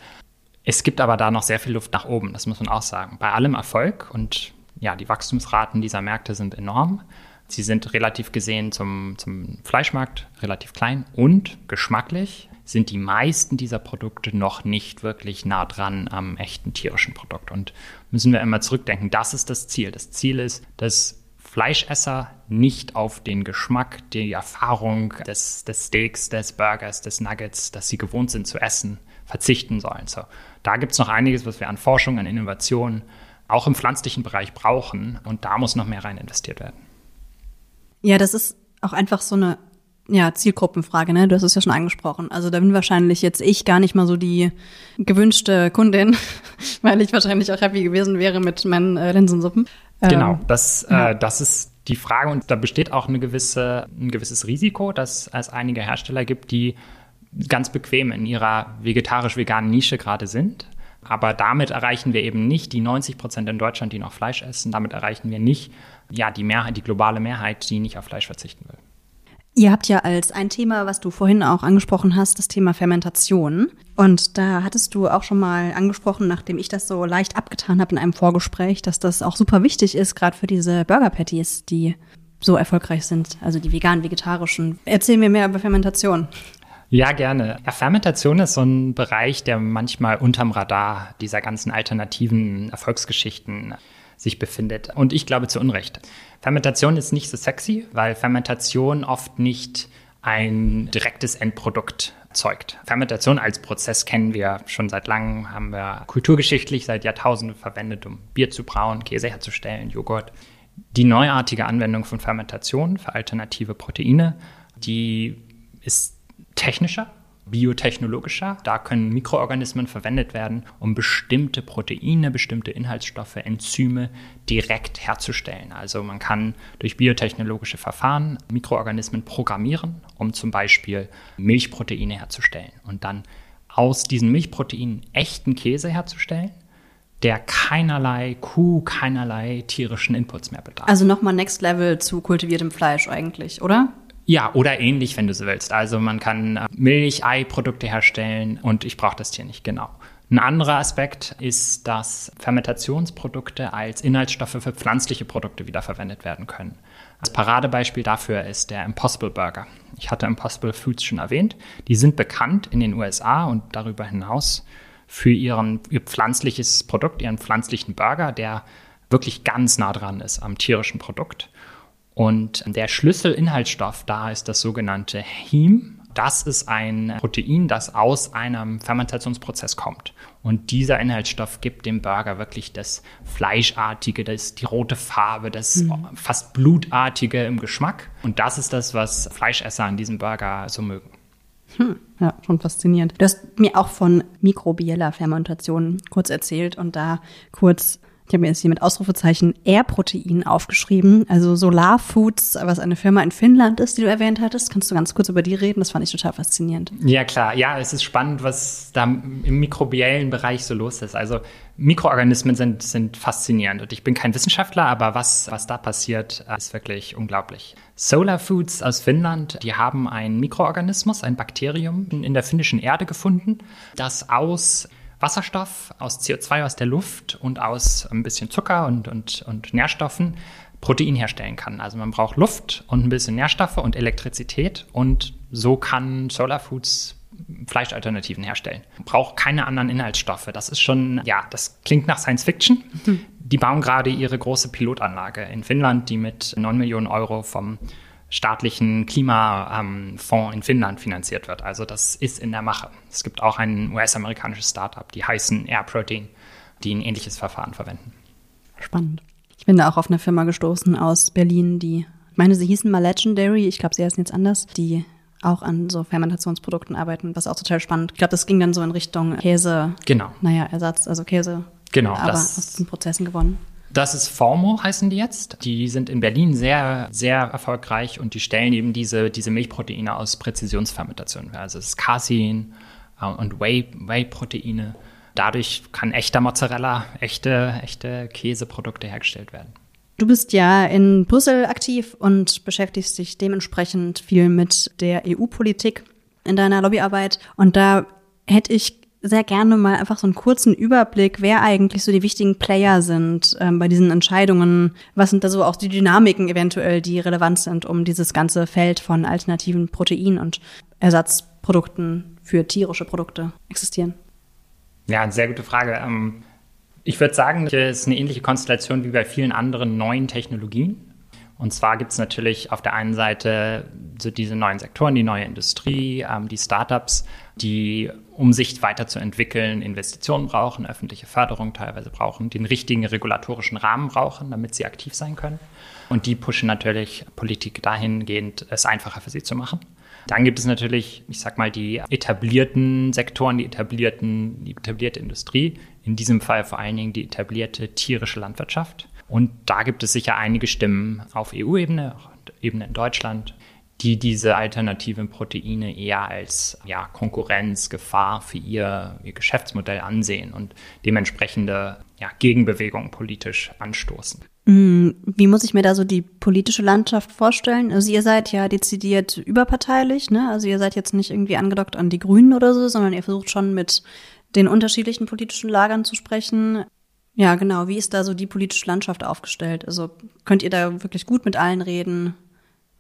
Es gibt aber da noch sehr viel Luft nach oben, das muss man auch sagen. Bei allem Erfolg und ja, die Wachstumsraten dieser Märkte sind enorm. Sie sind relativ gesehen zum, zum Fleischmarkt relativ klein und geschmacklich sind die meisten dieser Produkte noch nicht wirklich nah dran am echten tierischen Produkt. Und müssen wir immer zurückdenken, das ist das Ziel. Das Ziel ist, dass Fleischesser nicht auf den Geschmack, die Erfahrung des, des Steaks, des Burgers, des Nuggets, das sie gewohnt sind zu essen, verzichten sollen. So, da gibt es noch einiges, was wir an Forschung, an Innovation, auch im pflanzlichen Bereich brauchen. Und da muss noch mehr rein investiert werden.
Ja, das ist auch einfach so eine ja, Zielgruppenfrage, ne? Du hast es ja schon angesprochen. Also da bin wahrscheinlich jetzt ich gar nicht mal so die gewünschte Kundin, weil ich wahrscheinlich auch happy gewesen wäre mit meinen äh, Linsensuppen.
Genau, ähm, das, ja. äh, das ist die Frage und da besteht auch eine gewisse, ein gewisses Risiko, dass es einige Hersteller gibt, die ganz bequem in ihrer vegetarisch-veganen Nische gerade sind. Aber damit erreichen wir eben nicht die 90 Prozent in Deutschland, die noch Fleisch essen. Damit erreichen wir nicht ja, die Mehrheit, die globale Mehrheit, die nicht auf Fleisch verzichten will.
Ihr habt ja als ein Thema, was du vorhin auch angesprochen hast, das Thema Fermentation. Und da hattest du auch schon mal angesprochen, nachdem ich das so leicht abgetan habe in einem Vorgespräch, dass das auch super wichtig ist, gerade für diese Burger Patties, die so erfolgreich sind, also die vegan-vegetarischen. Erzähl mir mehr über Fermentation.
Ja, gerne. Ja, Fermentation ist so ein Bereich, der manchmal unterm Radar dieser ganzen alternativen Erfolgsgeschichten sich befindet. Und ich glaube zu Unrecht. Fermentation ist nicht so sexy, weil Fermentation oft nicht ein direktes Endprodukt zeugt. Fermentation als Prozess kennen wir schon seit langem, haben wir kulturgeschichtlich seit Jahrtausenden verwendet, um Bier zu brauen, Käse herzustellen, Joghurt. Die neuartige Anwendung von Fermentation für alternative Proteine, die ist technischer biotechnologischer. Da können Mikroorganismen verwendet werden, um bestimmte Proteine, bestimmte Inhaltsstoffe, Enzyme direkt herzustellen. Also man kann durch biotechnologische Verfahren Mikroorganismen programmieren, um zum Beispiel Milchproteine herzustellen und dann aus diesen Milchproteinen echten Käse herzustellen der keinerlei Kuh, keinerlei tierischen Inputs mehr bedarf.
Also nochmal Next Level zu kultiviertem Fleisch eigentlich, oder?
Ja, oder ähnlich, wenn du so willst. Also man kann äh, Milch, Ei-Produkte herstellen und ich brauche das hier nicht genau. Ein anderer Aspekt ist, dass Fermentationsprodukte als Inhaltsstoffe für pflanzliche Produkte wiederverwendet werden können. Das Paradebeispiel dafür ist der Impossible Burger. Ich hatte Impossible Foods schon erwähnt. Die sind bekannt in den USA und darüber hinaus für ihren, ihr pflanzliches Produkt, ihren pflanzlichen Burger, der wirklich ganz nah dran ist am tierischen Produkt. Und der Schlüsselinhaltsstoff da ist das sogenannte Heme. Das ist ein Protein, das aus einem Fermentationsprozess kommt. Und dieser Inhaltsstoff gibt dem Burger wirklich das Fleischartige, das, die rote Farbe, das mhm. fast Blutartige im Geschmack. Und das ist das, was Fleischesser an diesem Burger so mögen.
Hm, ja, schon faszinierend. Du hast mir auch von mikrobieller Fermentation kurz erzählt und da kurz ich habe mir jetzt hier mit Ausrufezeichen R-Protein aufgeschrieben, also Solar Foods, was eine Firma in Finnland ist, die du erwähnt hattest. Kannst du ganz kurz über die reden? Das fand ich total faszinierend.
Ja, klar. Ja, es ist spannend, was da im mikrobiellen Bereich so los ist. Also Mikroorganismen sind, sind faszinierend und ich bin kein Wissenschaftler, aber was, was da passiert, ist wirklich unglaublich. Solar Foods aus Finnland, die haben einen Mikroorganismus, ein Bakterium in der finnischen Erde gefunden, das aus Wasserstoff, aus CO2 aus der Luft und aus ein bisschen Zucker und, und, und Nährstoffen Protein herstellen kann. Also man braucht Luft und ein bisschen Nährstoffe und Elektrizität und so kann Solar Foods Fleischalternativen herstellen. Braucht keine anderen Inhaltsstoffe. Das ist schon, ja, das klingt nach Science Fiction. Die bauen gerade ihre große Pilotanlage in Finnland, die mit 9 Millionen Euro vom staatlichen Klimafonds in Finnland finanziert wird. Also das ist in der Mache. Es gibt auch ein US-amerikanisches Startup, die heißen Air Protein, die ein ähnliches Verfahren verwenden.
Spannend. Ich bin da auch auf eine Firma gestoßen aus Berlin, die, ich meine, sie hießen mal Legendary, ich glaube, sie heißen jetzt anders, die auch an so Fermentationsprodukten arbeiten, was auch total spannend. Ich glaube, das ging dann so in Richtung Käse.
Genau.
Naja, Ersatz, also Käse.
Genau.
Aber aus den Prozessen gewonnen.
Das ist Formo, heißen die jetzt. Die sind in Berlin sehr, sehr erfolgreich und die stellen eben diese, diese Milchproteine aus Präzisionsfermentation her. Also es ist Casein äh, und Whey-Proteine. Dadurch kann echter Mozzarella, echte, echte Käseprodukte hergestellt werden.
Du bist ja in Brüssel aktiv und beschäftigst dich dementsprechend viel mit der EU-Politik in deiner Lobbyarbeit. Und da hätte ich sehr gerne mal einfach so einen kurzen Überblick, wer eigentlich so die wichtigen Player sind ähm, bei diesen Entscheidungen. Was sind da so auch die Dynamiken eventuell, die relevant sind, um dieses ganze Feld von alternativen Protein- und Ersatzprodukten für tierische Produkte existieren?
Ja, eine sehr gute Frage. Ähm, ich würde sagen, es ist eine ähnliche Konstellation wie bei vielen anderen neuen Technologien. Und zwar gibt es natürlich auf der einen Seite so diese neuen Sektoren, die neue Industrie, ähm, die Startups, die, um sich weiterzuentwickeln, Investitionen brauchen, öffentliche Förderung teilweise brauchen, den richtigen regulatorischen Rahmen brauchen, damit sie aktiv sein können. Und die pushen natürlich Politik dahingehend, es einfacher für sie zu machen. Dann gibt es natürlich, ich sag mal, die etablierten Sektoren, die etablierten, die etablierte Industrie, in diesem Fall vor allen Dingen die etablierte tierische Landwirtschaft und da gibt es sicher einige Stimmen auf EU-Ebene, Ebene in Deutschland, die diese alternativen Proteine eher als ja, Konkurrenz, Gefahr für ihr, ihr Geschäftsmodell ansehen und dementsprechende ja, Gegenbewegungen politisch anstoßen.
Mm, wie muss ich mir da so die politische Landschaft vorstellen? Also ihr seid ja dezidiert überparteilich, ne? Also ihr seid jetzt nicht irgendwie angedockt an die Grünen oder so, sondern ihr versucht schon mit den unterschiedlichen politischen Lagern zu sprechen. Ja, genau. Wie ist da so die politische Landschaft aufgestellt? Also könnt ihr da wirklich gut mit allen reden?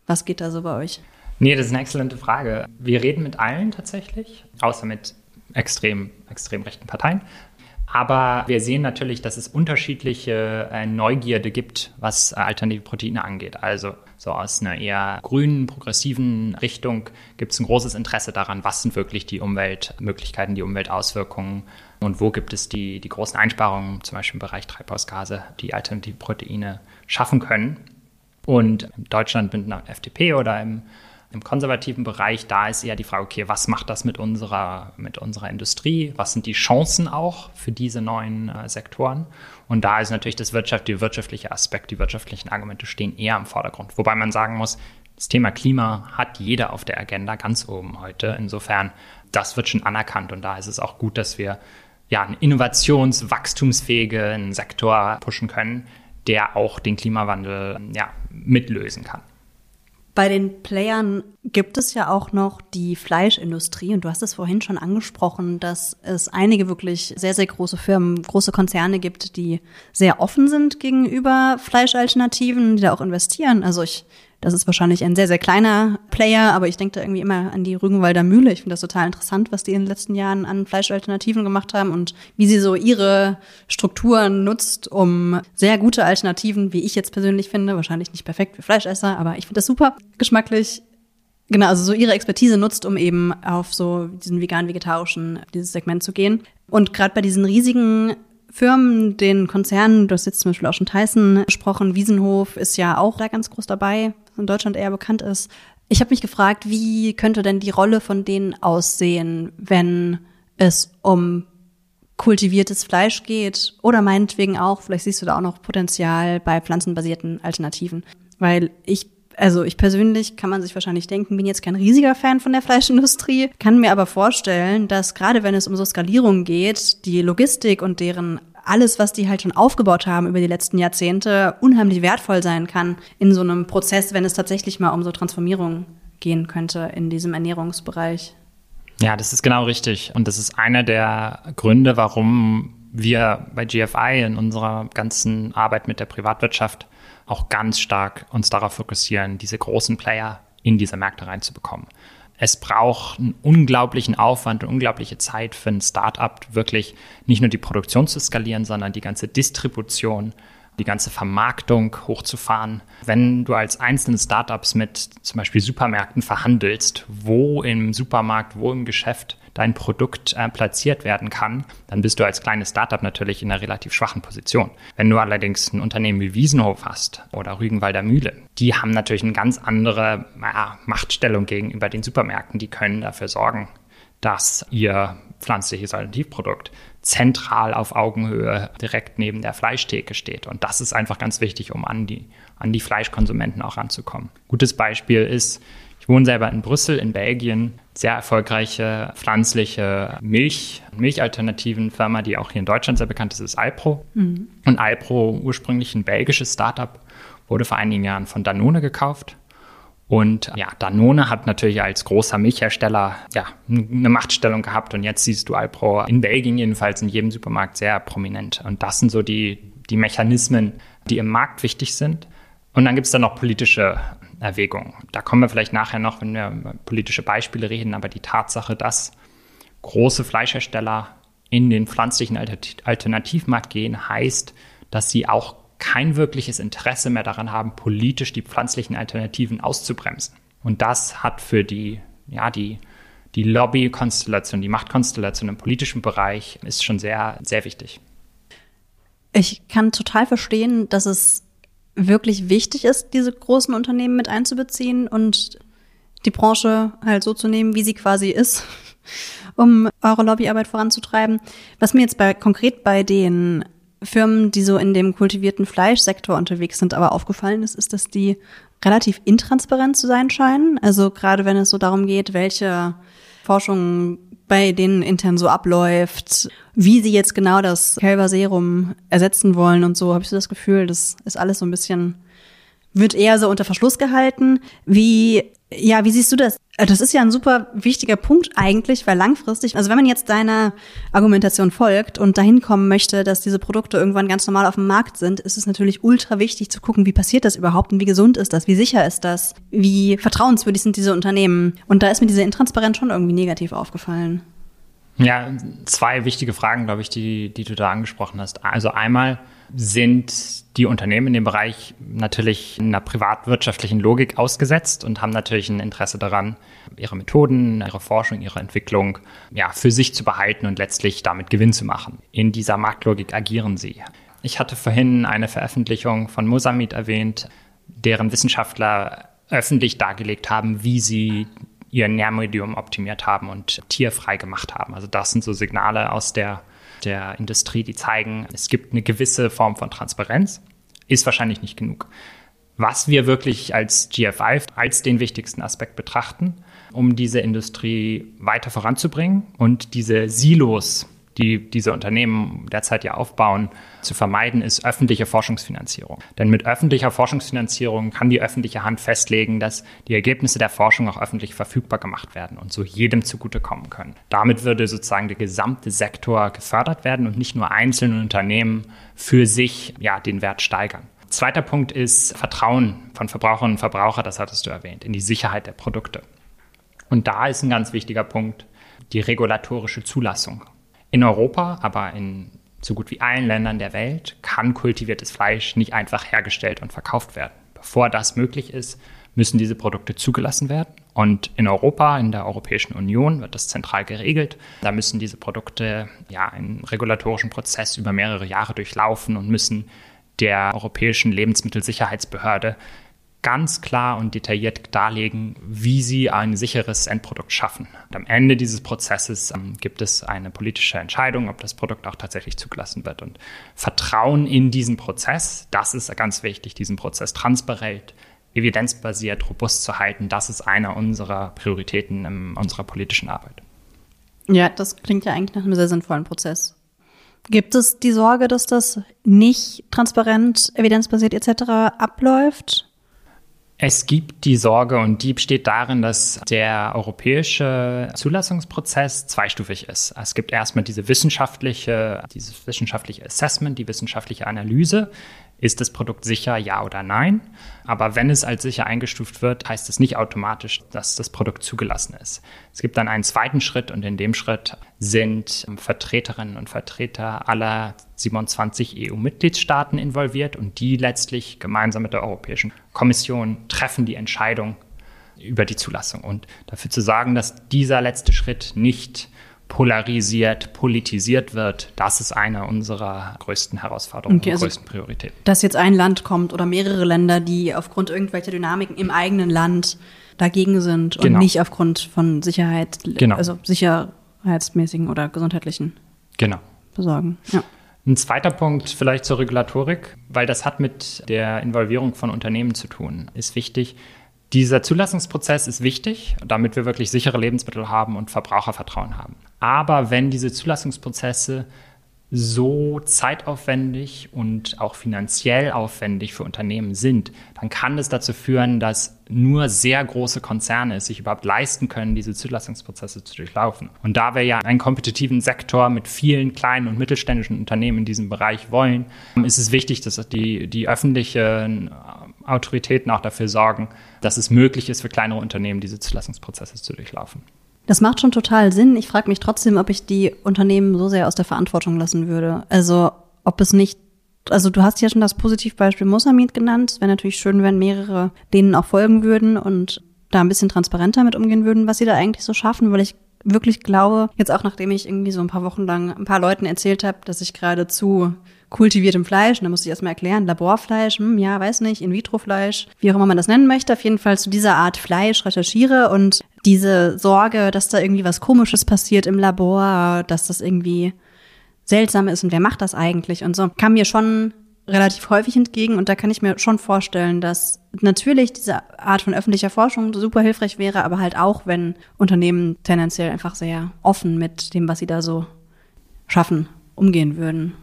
Was geht da so bei euch?
Nee, das ist eine exzellente Frage. Wir reden mit allen tatsächlich, außer mit extrem, extrem rechten Parteien. Aber wir sehen natürlich, dass es unterschiedliche äh, Neugierde gibt, was äh, alternative Proteine angeht. Also so aus einer eher grünen, progressiven Richtung gibt es ein großes Interesse daran, was sind wirklich die Umweltmöglichkeiten, die Umweltauswirkungen und wo gibt es die, die großen Einsparungen, zum Beispiel im Bereich Treibhausgase, die alternative Proteine schaffen können. Und in Deutschland mit einer FDP oder im Im konservativen Bereich, da ist eher die Frage, okay, was macht das mit unserer, mit unserer Industrie? Was sind die Chancen auch für diese neuen äh, Sektoren? Und da ist natürlich das Wirtschaft, die wirtschaftliche Aspekt, die wirtschaftlichen Argumente stehen eher im Vordergrund. Wobei man sagen muss, das Thema Klima hat jeder auf der Agenda ganz oben heute. Insofern, das wird schon anerkannt und da ist es auch gut, dass wir ja einen innovations-, wachstumsfähigen Sektor pushen können, der auch den Klimawandel ja, mitlösen kann.
Bei den Playern gibt es ja auch noch die Fleischindustrie und du hast es vorhin schon angesprochen, dass es einige wirklich sehr, sehr große Firmen, große Konzerne gibt, die sehr offen sind gegenüber Fleischalternativen, die da auch investieren. Also ich das ist wahrscheinlich ein sehr, sehr kleiner Player, aber ich denke da irgendwie immer an die Rügenwalder Mühle. Ich finde das total interessant, was die in den letzten Jahren an Fleischalternativen gemacht haben und wie sie so ihre Strukturen nutzt, um sehr gute Alternativen, wie ich jetzt persönlich finde, wahrscheinlich nicht perfekt für Fleischesser, aber ich finde das super geschmacklich. Genau, also so ihre Expertise nutzt, um eben auf so diesen vegan-vegetarischen, dieses Segment zu gehen. Und gerade bei diesen riesigen Firmen, den Konzernen, du hast jetzt zum Beispiel auch schon Tyson gesprochen, Wiesenhof ist ja auch da ganz groß dabei, in Deutschland eher bekannt ist. Ich habe mich gefragt, wie könnte denn die Rolle von denen aussehen, wenn es um kultiviertes Fleisch geht oder meinetwegen auch, vielleicht siehst du da auch noch Potenzial bei pflanzenbasierten Alternativen. Weil ich also ich persönlich kann man sich wahrscheinlich denken, bin jetzt kein riesiger Fan von der Fleischindustrie, kann mir aber vorstellen, dass gerade wenn es um so Skalierung geht, die Logistik und deren alles, was die halt schon aufgebaut haben über die letzten Jahrzehnte, unheimlich wertvoll sein kann in so einem Prozess, wenn es tatsächlich mal um so Transformierung gehen könnte in diesem Ernährungsbereich.
Ja, das ist genau richtig. Und das ist einer der Gründe, warum wir bei GFI in unserer ganzen Arbeit mit der Privatwirtschaft auch ganz stark uns darauf fokussieren, diese großen Player in diese Märkte reinzubekommen. Es braucht einen unglaublichen Aufwand und unglaubliche Zeit für ein Startup, wirklich nicht nur die Produktion zu skalieren, sondern die ganze Distribution, die ganze Vermarktung hochzufahren. Wenn du als einzelne Startups mit zum Beispiel Supermärkten verhandelst, wo im Supermarkt, wo im Geschäft dein Produkt äh, platziert werden kann, dann bist du als kleines Startup natürlich in einer relativ schwachen Position. Wenn du allerdings ein Unternehmen wie Wiesenhof hast oder Rügenwalder Mühle, die haben natürlich eine ganz andere ja, Machtstellung gegenüber den Supermärkten. Die können dafür sorgen, dass ihr pflanzliches Alternativprodukt zentral auf Augenhöhe direkt neben der Fleischtheke steht. Und das ist einfach ganz wichtig, um an die, an die Fleischkonsumenten auch ranzukommen. Gutes Beispiel ist, ich wohne selber in Brüssel in Belgien sehr erfolgreiche pflanzliche Milch, Milchalternativen Firma, die auch hier in Deutschland sehr bekannt ist, ist Alpro. Mhm. Und Alpro, ursprünglich ein belgisches Startup, wurde vor einigen Jahren von Danone gekauft. Und ja, Danone hat natürlich als großer Milchhersteller ja, eine Machtstellung gehabt und jetzt siehst du Alpro in Belgien jedenfalls in jedem Supermarkt sehr prominent. Und das sind so die, die Mechanismen, die im Markt wichtig sind. Und dann gibt es dann noch politische Erwägung. Da kommen wir vielleicht nachher noch, wenn wir über politische Beispiele reden, aber die Tatsache, dass große Fleischhersteller in den pflanzlichen Alternativmarkt gehen, heißt, dass sie auch kein wirkliches Interesse mehr daran haben, politisch die pflanzlichen Alternativen auszubremsen. Und das hat für die, ja, die, die Lobby-Konstellation, die Machtkonstellation im politischen Bereich ist schon sehr, sehr wichtig.
Ich kann total verstehen, dass es wirklich wichtig ist, diese großen Unternehmen mit einzubeziehen und die Branche halt so zu nehmen, wie sie quasi ist, um eure Lobbyarbeit voranzutreiben. Was mir jetzt bei, konkret bei den Firmen, die so in dem kultivierten Fleischsektor unterwegs sind, aber aufgefallen ist, ist, dass die relativ intransparent zu sein scheinen. Also gerade wenn es so darum geht, welche Forschung bei denen intern so abläuft, wie sie jetzt genau das Kälberserum ersetzen wollen und so, habe ich so das Gefühl, das ist alles so ein bisschen, wird eher so unter Verschluss gehalten. Wie, ja, wie siehst du das? Äh, das ist ja ein super wichtiger Punkt eigentlich, weil langfristig, also wenn man jetzt deiner Argumentation folgt und dahin kommen möchte, dass diese Produkte irgendwann ganz normal auf dem Markt sind, ist es natürlich ultra wichtig zu gucken, wie passiert das überhaupt und wie gesund ist das, wie sicher ist das, wie vertrauenswürdig sind diese Unternehmen. Und da ist mir diese Intransparenz schon irgendwie negativ aufgefallen.
Ja, zwei wichtige Fragen, glaube ich, die, die du da angesprochen hast. Also einmal sind die Unternehmen in dem Bereich natürlich einer privatwirtschaftlichen Logik ausgesetzt und haben natürlich ein Interesse daran, ihre Methoden, ihre Forschung, ihre Entwicklung ja, für sich zu behalten und letztlich damit Gewinn zu machen. In dieser Marktlogik agieren sie. Ich hatte vorhin eine Veröffentlichung von Mosamid erwähnt, deren Wissenschaftler öffentlich dargelegt haben, wie sie ihr Nährmedium optimiert haben und tierfrei gemacht haben. Also das sind so Signale aus der, der Industrie, die zeigen, es gibt eine gewisse Form von Transparenz, ist wahrscheinlich nicht genug. Was wir wirklich als GFI als den wichtigsten Aspekt betrachten, um diese Industrie weiter voranzubringen und diese Silos die diese Unternehmen derzeit ja aufbauen, zu vermeiden, ist öffentliche Forschungsfinanzierung. Denn mit öffentlicher Forschungsfinanzierung kann die öffentliche Hand festlegen, dass die Ergebnisse der Forschung auch öffentlich verfügbar gemacht werden und so jedem zugutekommen können. Damit würde sozusagen der gesamte Sektor gefördert werden und nicht nur einzelne Unternehmen für sich ja, den Wert steigern. Zweiter Punkt ist Vertrauen von Verbraucherinnen und Verbrauchern, das hattest du erwähnt, in die Sicherheit der Produkte. Und da ist ein ganz wichtiger Punkt die regulatorische Zulassung. In Europa, aber in so gut wie allen Ländern der Welt kann kultiviertes Fleisch nicht einfach hergestellt und verkauft werden. Bevor das möglich ist, müssen diese Produkte zugelassen werden. Und in Europa, in der Europäischen Union, wird das zentral geregelt. Da müssen diese Produkte ja einen regulatorischen Prozess über mehrere Jahre durchlaufen und müssen der Europäischen Lebensmittelsicherheitsbehörde ganz klar und detailliert darlegen, wie sie ein sicheres Endprodukt schaffen. Und am Ende dieses Prozesses ähm, gibt es eine politische Entscheidung, ob das Produkt auch tatsächlich zugelassen wird. Und Vertrauen in diesen Prozess, das ist ganz wichtig, diesen Prozess transparent, evidenzbasiert, robust zu halten, das ist einer unserer Prioritäten in unserer politischen Arbeit.
Ja, das klingt ja eigentlich nach einem sehr sinnvollen Prozess. Gibt es die Sorge, dass das nicht transparent, evidenzbasiert etc. abläuft?
Es gibt die Sorge und die besteht darin, dass der europäische Zulassungsprozess zweistufig ist. Es gibt erstmal diese wissenschaftliche, dieses wissenschaftliche Assessment, die wissenschaftliche Analyse, ist das Produkt sicher, ja oder nein? Aber wenn es als sicher eingestuft wird, heißt es nicht automatisch, dass das Produkt zugelassen ist. Es gibt dann einen zweiten Schritt und in dem Schritt sind Vertreterinnen und Vertreter aller 27 EU-Mitgliedstaaten involviert und die letztlich gemeinsam mit der Europäischen Kommission treffen die Entscheidung über die Zulassung. Und dafür zu sagen, dass dieser letzte Schritt nicht polarisiert, politisiert wird, das ist eine unserer größten Herausforderungen okay, also, größten Prioritäten.
Dass jetzt ein Land kommt oder mehrere Länder, die aufgrund irgendwelcher Dynamiken im eigenen Land dagegen sind und genau. nicht aufgrund von Sicherheit, genau. also sicherheitsmäßigen oder gesundheitlichen
genau.
Besorgen. Ja.
Ein zweiter Punkt vielleicht zur Regulatorik, weil das hat mit der Involvierung von Unternehmen zu tun, ist wichtig. Dieser Zulassungsprozess ist wichtig, damit wir wirklich sichere Lebensmittel haben und Verbrauchervertrauen haben. Aber wenn diese Zulassungsprozesse so zeitaufwendig und auch finanziell aufwendig für Unternehmen sind, dann kann das dazu führen, dass nur sehr große Konzerne es sich überhaupt leisten können, diese Zulassungsprozesse zu durchlaufen. Und da wir ja einen kompetitiven Sektor mit vielen kleinen und mittelständischen Unternehmen in diesem Bereich wollen, ist es wichtig, dass die, die öffentlichen Autoritäten auch dafür sorgen, dass es möglich ist, für kleinere Unternehmen diese Zulassungsprozesse zu durchlaufen.
Das macht schon total Sinn. Ich frage mich trotzdem, ob ich die Unternehmen so sehr aus der Verantwortung lassen würde. Also ob es nicht, also du hast ja schon das Positivbeispiel Mosamid genannt. Es wäre natürlich schön, wenn mehrere denen auch folgen würden und da ein bisschen transparenter mit umgehen würden, was sie da eigentlich so schaffen, weil ich wirklich glaube, jetzt auch nachdem ich irgendwie so ein paar Wochen lang ein paar Leuten erzählt habe, dass ich gerade zu kultiviertem Fleisch, und da musste ich erstmal erklären, Laborfleisch, hm, ja, weiß nicht, In-vitro-Fleisch, wie auch immer man das nennen möchte, auf jeden Fall zu dieser Art Fleisch recherchiere und diese Sorge, dass da irgendwie was Komisches passiert im Labor, dass das irgendwie seltsam ist und wer macht das eigentlich und so, kam mir schon relativ häufig entgegen. Und da kann ich mir schon vorstellen, dass natürlich diese Art von öffentlicher Forschung super hilfreich wäre, aber halt auch, wenn Unternehmen tendenziell einfach sehr offen mit dem, was sie da so schaffen, umgehen würden.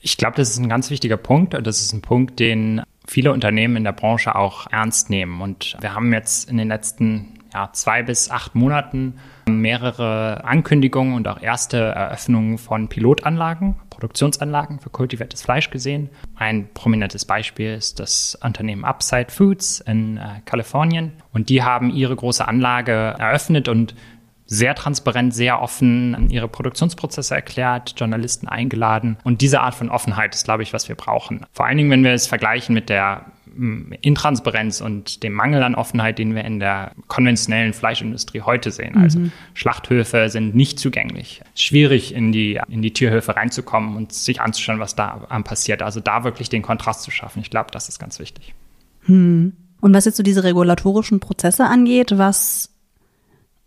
Ich glaube, das ist ein ganz wichtiger Punkt. Das ist ein Punkt, den viele Unternehmen in der Branche auch ernst nehmen. Und wir haben jetzt in den letzten ja, zwei bis acht Monaten mehrere Ankündigungen und auch erste Eröffnungen von Pilotanlagen, Produktionsanlagen für kultiviertes Fleisch gesehen. Ein prominentes Beispiel ist das Unternehmen Upside Foods in äh, Kalifornien. Und die haben ihre große Anlage eröffnet und sehr transparent, sehr offen ihre Produktionsprozesse erklärt, Journalisten eingeladen. Und diese Art von Offenheit ist, glaube ich, was wir brauchen. Vor allen Dingen, wenn wir es vergleichen mit der mm, Intransparenz und dem Mangel an Offenheit, den wir in der konventionellen Fleischindustrie heute sehen. Mhm. Also Schlachthöfe sind nicht zugänglich. Schwierig in die, in die Tierhöfe reinzukommen und sich anzuschauen, was da passiert. Also da wirklich den Kontrast zu schaffen. Ich glaube, das ist ganz wichtig.
Hm. Und was jetzt so diese regulatorischen Prozesse angeht, was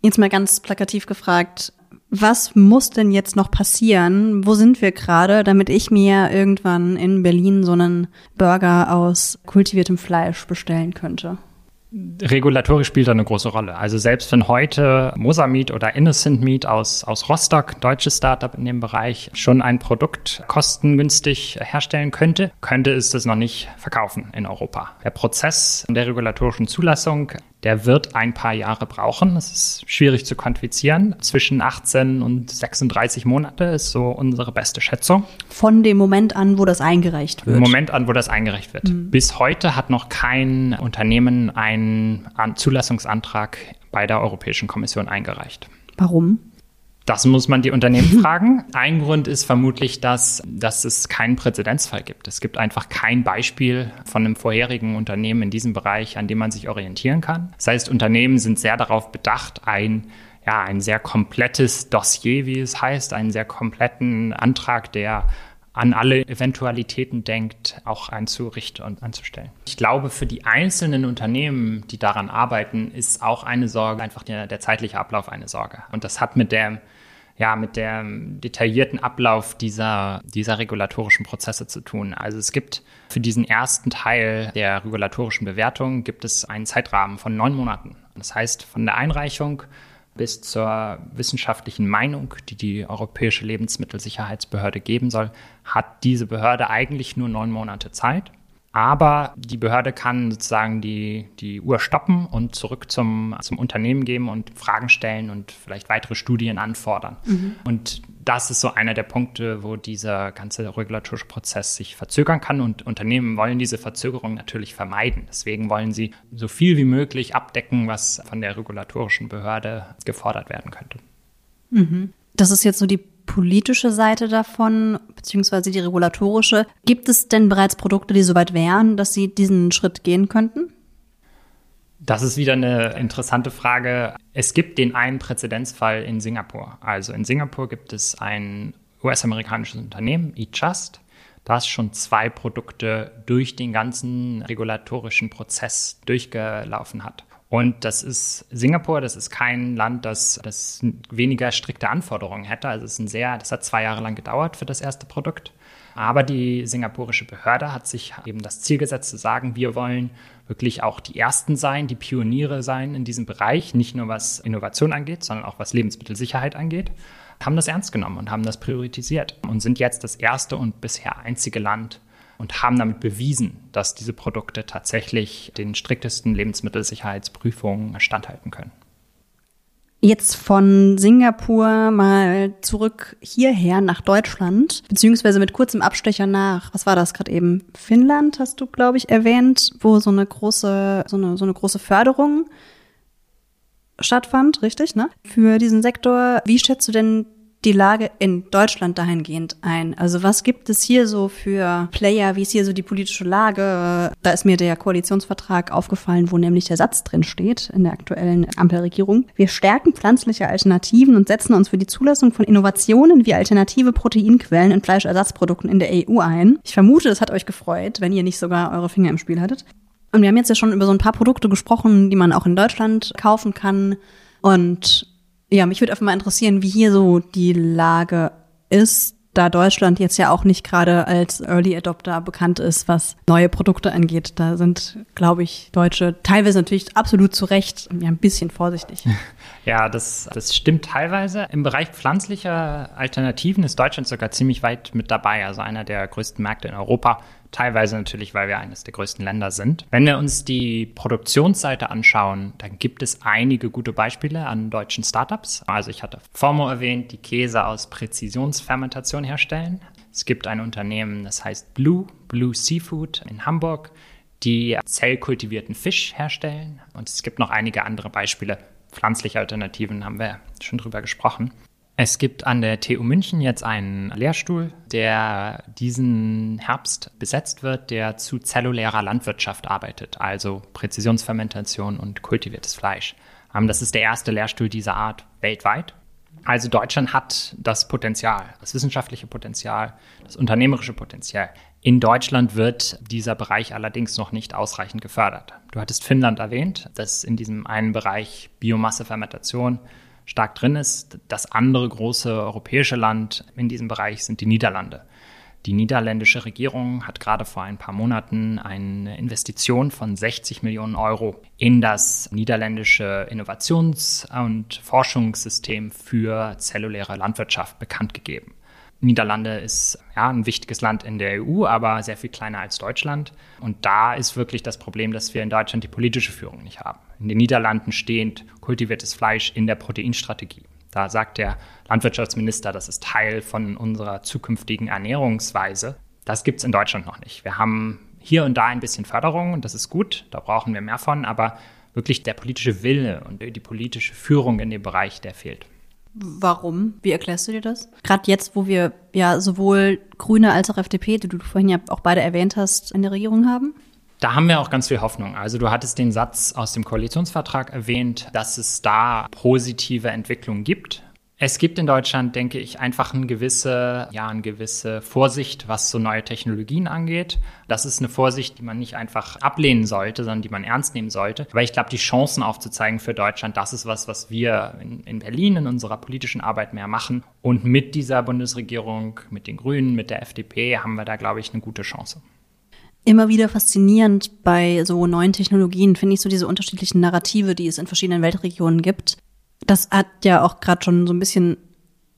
jetzt mal ganz plakativ gefragt, was muss denn jetzt noch passieren? Wo sind wir gerade, damit ich mir irgendwann in Berlin so einen Burger aus kultiviertem Fleisch bestellen könnte?
Regulatorisch spielt da eine große Rolle. Also selbst wenn heute Mosameat oder Innocent Meat aus, aus Rostock, deutsches Startup in dem Bereich, schon ein Produkt kostengünstig herstellen könnte, könnte es das noch nicht verkaufen in Europa. Der Prozess der regulatorischen Zulassung der wird ein paar Jahre brauchen. Das ist schwierig zu quantifizieren. Zwischen 18 und 36 Monate ist so unsere beste Schätzung.
Von dem Moment an, wo das eingereicht wird.
Moment an, wo das eingereicht wird. Mhm. Bis heute hat noch kein Unternehmen einen Zulassungsantrag bei der Europäischen Kommission eingereicht.
Warum?
Das muss man die Unternehmen fragen. Ein Grund ist vermutlich, dass, dass es keinen Präzedenzfall gibt. Es gibt einfach kein Beispiel von einem vorherigen Unternehmen in diesem Bereich, an dem man sich orientieren kann. Das heißt, Unternehmen sind sehr darauf bedacht, ein ja, ein sehr komplettes Dossier, wie es heißt, einen sehr kompletten Antrag, der an alle Eventualitäten denkt, auch einzurichten und anzustellen. Ich glaube, für die einzelnen Unternehmen, die daran arbeiten, ist auch eine Sorge, einfach der, der zeitliche Ablauf eine Sorge. Und das hat mit der ja, mit dem detaillierten Ablauf dieser, dieser regulatorischen Prozesse zu tun. Also es gibt für diesen ersten Teil der regulatorischen Bewertung gibt es einen Zeitrahmen von neun Monaten. Das heißt, von der Einreichung bis zur wissenschaftlichen Meinung, die die Europäische Lebensmittelsicherheitsbehörde geben soll, hat diese Behörde eigentlich nur neun Monate Zeit. Aber die Behörde kann sozusagen die, die Uhr stoppen und zurück zum, zum Unternehmen geben und Fragen stellen und vielleicht weitere Studien anfordern. Mhm. Und das ist so einer der Punkte, wo dieser ganze regulatorische Prozess sich verzögern kann. Und Unternehmen wollen diese Verzögerung natürlich vermeiden. Deswegen wollen sie so viel wie möglich abdecken, was von der regulatorischen Behörde gefordert werden könnte.
Mhm. Das ist jetzt so die politische Seite davon, beziehungsweise die regulatorische. Gibt es denn bereits Produkte, die soweit wären, dass sie diesen Schritt gehen könnten?
Das ist wieder eine interessante Frage. Es gibt den einen Präzedenzfall in Singapur. Also in Singapur gibt es ein US-amerikanisches Unternehmen, eJust, das schon zwei Produkte durch den ganzen regulatorischen Prozess durchgelaufen hat. Und das ist Singapur, das ist kein Land, das, das weniger strikte Anforderungen hätte. Also es ist ein sehr, das hat zwei Jahre lang gedauert für das erste Produkt. Aber die singapurische Behörde hat sich eben das Ziel gesetzt zu sagen, wir wollen wirklich auch die Ersten sein, die Pioniere sein in diesem Bereich, nicht nur was Innovation angeht, sondern auch was Lebensmittelsicherheit angeht, haben das ernst genommen und haben das priorisiert und sind jetzt das erste und bisher einzige Land, und haben damit bewiesen, dass diese Produkte tatsächlich den striktesten Lebensmittelsicherheitsprüfungen standhalten können.
Jetzt von Singapur mal zurück hierher nach Deutschland, beziehungsweise mit kurzem Abstecher nach, was war das gerade eben? Finnland hast du, glaube ich, erwähnt, wo so eine große, so eine, so eine große Förderung stattfand, richtig, ne? Für diesen Sektor. Wie schätzt du denn die Lage in Deutschland dahingehend ein? Also was gibt es hier so für Player? Wie ist hier so die politische Lage? Da ist mir der Koalitionsvertrag aufgefallen, wo nämlich der Satz drin steht in der aktuellen Ampelregierung. Wir stärken pflanzliche Alternativen und setzen uns für die Zulassung von Innovationen wie alternative Proteinquellen in Fleischersatzprodukten in der EU ein. Ich vermute, das hat euch gefreut, wenn ihr nicht sogar eure Finger im Spiel hattet. Und wir haben jetzt ja schon über so ein paar Produkte gesprochen, die man auch in Deutschland kaufen kann. Und ja, mich würde einfach mal interessieren, wie hier so die Lage ist, da Deutschland jetzt ja auch nicht gerade als Early Adopter bekannt ist, was neue Produkte angeht. Da sind, glaube ich, Deutsche teilweise natürlich absolut zu Recht ja, ein bisschen vorsichtig.
Ja, das, das stimmt teilweise. Im Bereich pflanzlicher Alternativen ist Deutschland sogar ziemlich weit mit dabei, also einer der größten Märkte in Europa. Teilweise natürlich, weil wir eines der größten Länder sind. Wenn wir uns die Produktionsseite anschauen, dann gibt es einige gute Beispiele an deutschen Startups. Also ich hatte Formo erwähnt, die Käse aus Präzisionsfermentation herstellen. Es gibt ein Unternehmen, das heißt Blue, Blue Seafood in Hamburg, die zellkultivierten Fisch herstellen. Und es gibt noch einige andere Beispiele. Pflanzliche Alternativen haben wir schon drüber gesprochen. Es gibt an der TU München jetzt einen Lehrstuhl, der diesen Herbst besetzt wird, der zu zellulärer Landwirtschaft arbeitet, also Präzisionsfermentation und kultiviertes Fleisch. Ähm, das ist der erste Lehrstuhl dieser Art weltweit. Also Deutschland hat das Potenzial, das wissenschaftliche Potenzial, das unternehmerische Potenzial. In Deutschland wird dieser Bereich allerdings noch nicht ausreichend gefördert. Du hattest Finnland erwähnt, das in diesem einen Bereich Biomassefermentation stark drin ist. Das andere große europäische Land in diesem Bereich sind die Niederlande. Die niederländische Regierung hat gerade vor ein paar Monaten eine Investition von 60 Millionen Euro in das niederländische Innovations- und Forschungssystem für zelluläre Landwirtschaft bekannt gegeben. Niederlande ist ja ein wichtiges Land in der EU, aber sehr viel kleiner als Deutschland. Und da ist wirklich das Problem, dass wir in Deutschland die politische Führung nicht haben. In den Niederlanden steht kultiviertes Fleisch in der Proteinstrategie. Da sagt der Landwirtschaftsminister, das ist Teil von unserer zukünftigen Ernährungsweise. Das gibt es in Deutschland noch nicht. Wir haben hier und da ein bisschen Förderung und das ist gut, da brauchen wir mehr von, aber wirklich der politische Wille und die politische Führung in dem Bereich, der fehlt.
Warum? Wie erklärst du dir das? Gerade jetzt, wo wir ja sowohl Grüne als auch FDP, die du vorhin ja auch beide erwähnt hast, in der Regierung haben?
Da haben wir auch ganz viel Hoffnung. Also du hattest den Satz aus dem Koalitionsvertrag erwähnt, dass es da positive Entwicklungen gibt. Es gibt in Deutschland, denke ich, einfach eine gewisse, ja, eine gewisse Vorsicht, was so neue Technologien angeht. Das ist eine Vorsicht, die man nicht einfach ablehnen sollte, sondern die man ernst nehmen sollte. Weil ich glaube, die Chancen aufzuzeigen für Deutschland, das ist was, was wir in, in Berlin in unserer politischen Arbeit mehr machen. Und mit dieser Bundesregierung, mit den Grünen, mit der FDP haben wir da, glaube ich, eine gute Chance
immer wieder faszinierend bei so neuen Technologien, finde ich so diese unterschiedlichen Narrative, die es in verschiedenen Weltregionen gibt. Das hat ja auch gerade schon so ein bisschen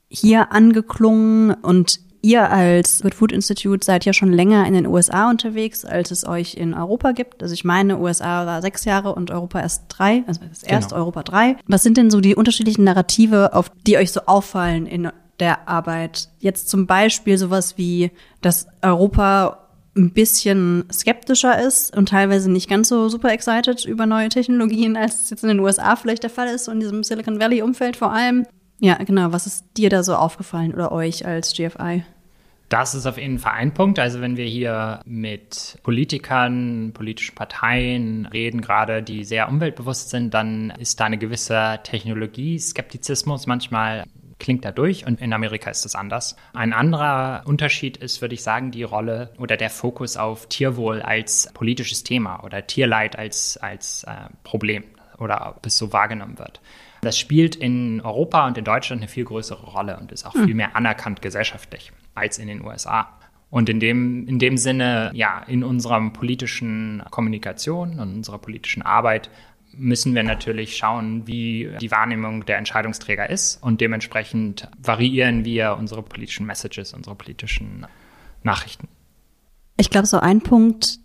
hier angeklungen und ihr als Good Food Institute seid ja schon länger in den USA unterwegs, als es euch in Europa gibt. Also ich meine, USA war sechs Jahre und Europa erst drei, also das erst genau. Europa drei. Was sind denn so die unterschiedlichen Narrative, auf die euch so auffallen in der Arbeit? Jetzt zum Beispiel sowas wie, dass Europa ein bisschen skeptischer ist und teilweise nicht ganz so super excited über neue Technologien, als es jetzt in den USA vielleicht der Fall ist, und in diesem Silicon Valley-Umfeld vor allem. Ja, genau. Was ist dir da so aufgefallen oder euch als GFI?
Das ist auf jeden Fall ein Punkt. Also wenn wir hier mit Politikern, politischen Parteien reden, gerade die sehr umweltbewusst sind, dann ist da eine gewisse Technologieskeptizismus manchmal klingt da durch und in Amerika ist es anders. Ein anderer Unterschied ist, würde ich sagen, die Rolle oder der Fokus auf Tierwohl als politisches Thema oder Tierleid als, als äh, Problem oder ob es so wahrgenommen wird. Das spielt in Europa und in Deutschland eine viel größere Rolle und ist auch viel hm. mehr anerkannt gesellschaftlich als in den USA. Und in dem, in dem Sinne, ja, in unserer politischen Kommunikation und unserer politischen Arbeit müssen wir natürlich schauen, wie die Wahrnehmung der Entscheidungsträger ist und dementsprechend variieren wir unsere politischen Messages, unsere politischen Nachrichten.
Ich glaube, so ein Punkt,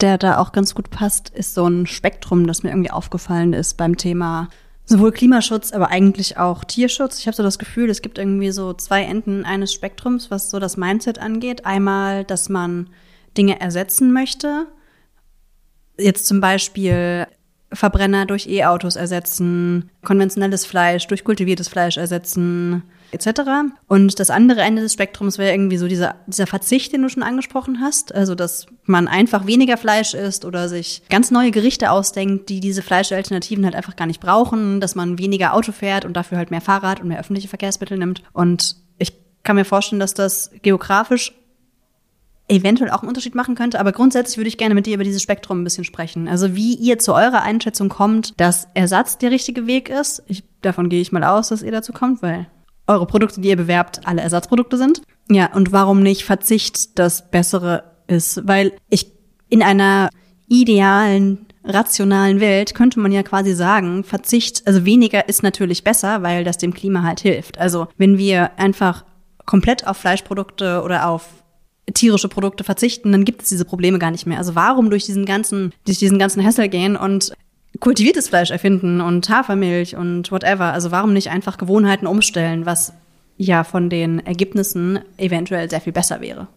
der da auch ganz gut passt, ist so ein Spektrum, das mir irgendwie aufgefallen ist beim Thema sowohl Klimaschutz, aber eigentlich auch Tierschutz. Ich habe so das Gefühl, es gibt irgendwie so zwei Enden eines Spektrums, was so das Mindset angeht. Einmal, dass man Dinge ersetzen möchte. Jetzt zum Beispiel Verbrenner durch E-Autos ersetzen, konventionelles Fleisch durch kultiviertes Fleisch ersetzen, etc. Und das andere Ende des Spektrums wäre irgendwie so dieser, dieser Verzicht, den du schon angesprochen hast. Also, dass man einfach weniger Fleisch isst oder sich ganz neue Gerichte ausdenkt, die diese Fleischalternativen halt einfach gar nicht brauchen, dass man weniger Auto fährt und dafür halt mehr Fahrrad und mehr öffentliche Verkehrsmittel nimmt. Und ich kann mir vorstellen, dass das geografisch eventuell auch einen Unterschied machen könnte. Aber grundsätzlich würde ich gerne mit dir über dieses Spektrum ein bisschen sprechen. Also wie ihr zu eurer Einschätzung kommt, dass Ersatz der richtige Weg ist. Ich, davon gehe ich mal aus, dass ihr dazu kommt, weil eure Produkte, die ihr bewerbt, alle Ersatzprodukte sind. Ja, und warum nicht Verzicht das Bessere ist? Weil ich in einer idealen rationalen Welt könnte man ja quasi sagen, Verzicht, also weniger ist natürlich besser, weil das dem Klima halt hilft. Also wenn wir einfach komplett auf Fleischprodukte oder auf tierische Produkte verzichten, dann gibt es diese Probleme gar nicht mehr. Also warum durch diesen ganzen, durch diesen ganzen Hassel gehen und kultiviertes Fleisch erfinden und Hafermilch und whatever? Also warum nicht einfach Gewohnheiten umstellen, was ja von den Ergebnissen eventuell sehr viel besser wäre?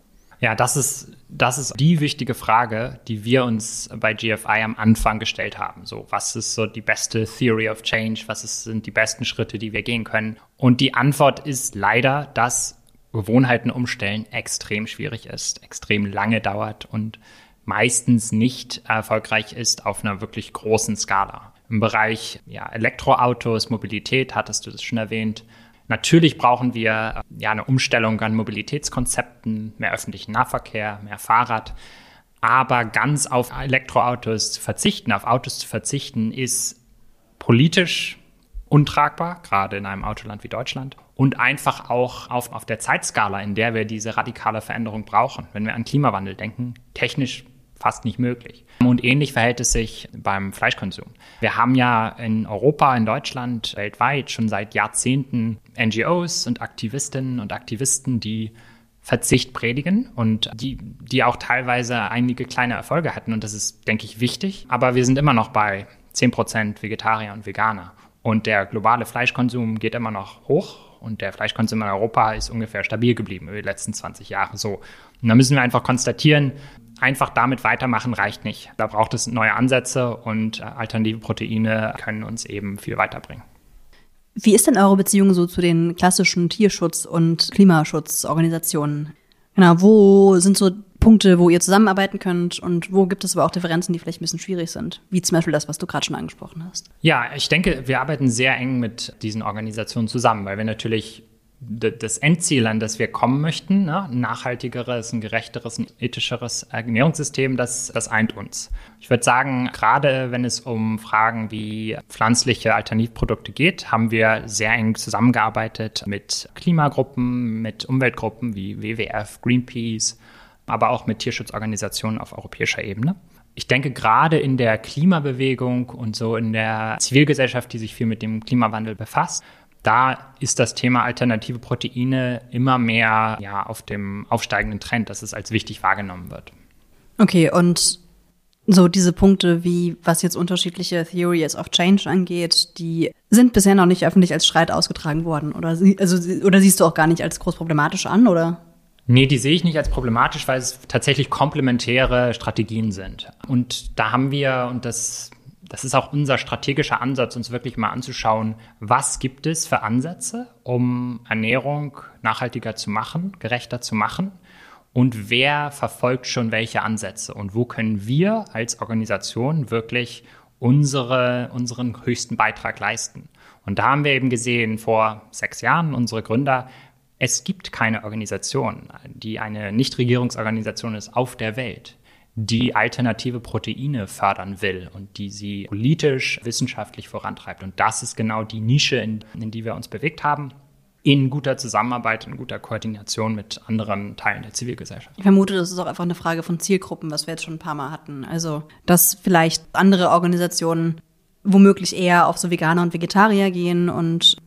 Ja, das ist, das ist die wichtige Frage, die wir uns bei GFI am Anfang gestellt haben. So, was ist so die beste Theory of Change? Was ist, sind die besten Schritte, die wir gehen können? Und die Antwort ist leider, dass Gewohnheiten umstellen extrem schwierig ist, extrem lange dauert und meistens nicht erfolgreich ist auf einer wirklich großen Skala. Im Bereich ja, Elektroautos, Mobilität, hattest du das schon erwähnt. Natürlich brauchen wir ja eine Umstellung an Mobilitätskonzepten, mehr öffentlichen Nahverkehr, mehr Fahrrad. Aber ganz auf Elektroautos zu verzichten, auf Autos zu verzichten, ist politisch untragbar, gerade in einem Autoland wie Deutschland. Und einfach auch auf, auf der Zeitskala, in der wir diese radikale Veränderung brauchen. Wenn wir an Klimawandel denken, technisch fast nicht möglich. Und ähnlich verhält es sich beim Fleischkonsum. Wir haben ja in Europa, in Deutschland, weltweit schon seit Jahrzehnten NGOs und Aktivistinnen und Aktivisten, die Verzicht predigen und die, die auch teilweise einige kleine Erfolge hatten. Und das ist, denke ich, wichtig. Aber wir sind immer noch bei 10% Vegetarier und Veganer. Und der globale Fleischkonsum geht immer noch hoch und der Fleischkonsum in Europa ist ungefähr stabil geblieben über die letzten 20 Jahre so. Und da müssen wir einfach konstatieren, einfach damit weitermachen reicht nicht. Da braucht es neue Ansätze und äh, alternative Proteine können uns eben viel weiterbringen.
Wie ist denn eure Beziehung so zu den klassischen Tierschutz- und Klimaschutzorganisationen? Genau, wo sind so Punkte, wo ihr zusammenarbeiten könnt und wo gibt es aber auch Differenzen, die vielleicht ein bisschen schwierig sind? Wie zum Beispiel das, was du gerade schon angesprochen hast.
Ja, ich denke, wir arbeiten sehr eng mit diesen Organisationen zusammen, weil wir natürlich das Endziel, an das wir kommen möchten, ne? ein nachhaltigeres, ein gerechteres, ein ethischeres Ernährungssystem, das, das eint uns. Ich würde sagen, gerade wenn es um Fragen wie pflanzliche Alternativprodukte geht, haben wir sehr eng zusammengearbeitet mit Klimagruppen, mit Umweltgruppen wie WWF, Greenpeace, aber auch mit Tierschutzorganisationen auf europäischer Ebene. Ich denke, gerade in der Klimabewegung und so in der Zivilgesellschaft, die sich viel mit dem Klimawandel befasst, da ist das Thema alternative Proteine immer mehr ja, auf dem aufsteigenden Trend, dass es als wichtig wahrgenommen wird.
Okay, und so diese Punkte, wie was jetzt unterschiedliche Theories of Change angeht, die sind bisher noch nicht öffentlich als Streit ausgetragen worden. Oder, also, oder siehst du auch gar nicht als groß problematisch an, oder?
Nee, die sehe ich nicht als problematisch, weil es tatsächlich komplementäre Strategien sind. Und da haben wir, und das das ist auch unser strategischer Ansatz, uns wirklich mal anzuschauen, was gibt es für Ansätze, um Ernährung nachhaltiger zu machen, gerechter zu machen und wer verfolgt schon welche Ansätze und wo können wir als Organisation wirklich unsere, unseren höchsten Beitrag leisten. Und da haben wir eben gesehen vor sechs Jahren, unsere Gründer, es gibt keine Organisation, die eine Nichtregierungsorganisation ist auf der Welt, die alternative Proteine fördern will und die sie politisch, wissenschaftlich vorantreibt. Und das ist genau die Nische, in, in die wir uns bewegt haben in guter Zusammenarbeit, in guter Koordination mit anderen Teilen der Zivilgesellschaft.
Ich vermute, das ist auch einfach eine Frage von Zielgruppen, was wir jetzt schon ein paar Mal hatten. Also, dass vielleicht andere Organisationen womöglich eher auf so Veganer und Vegetarier gehen und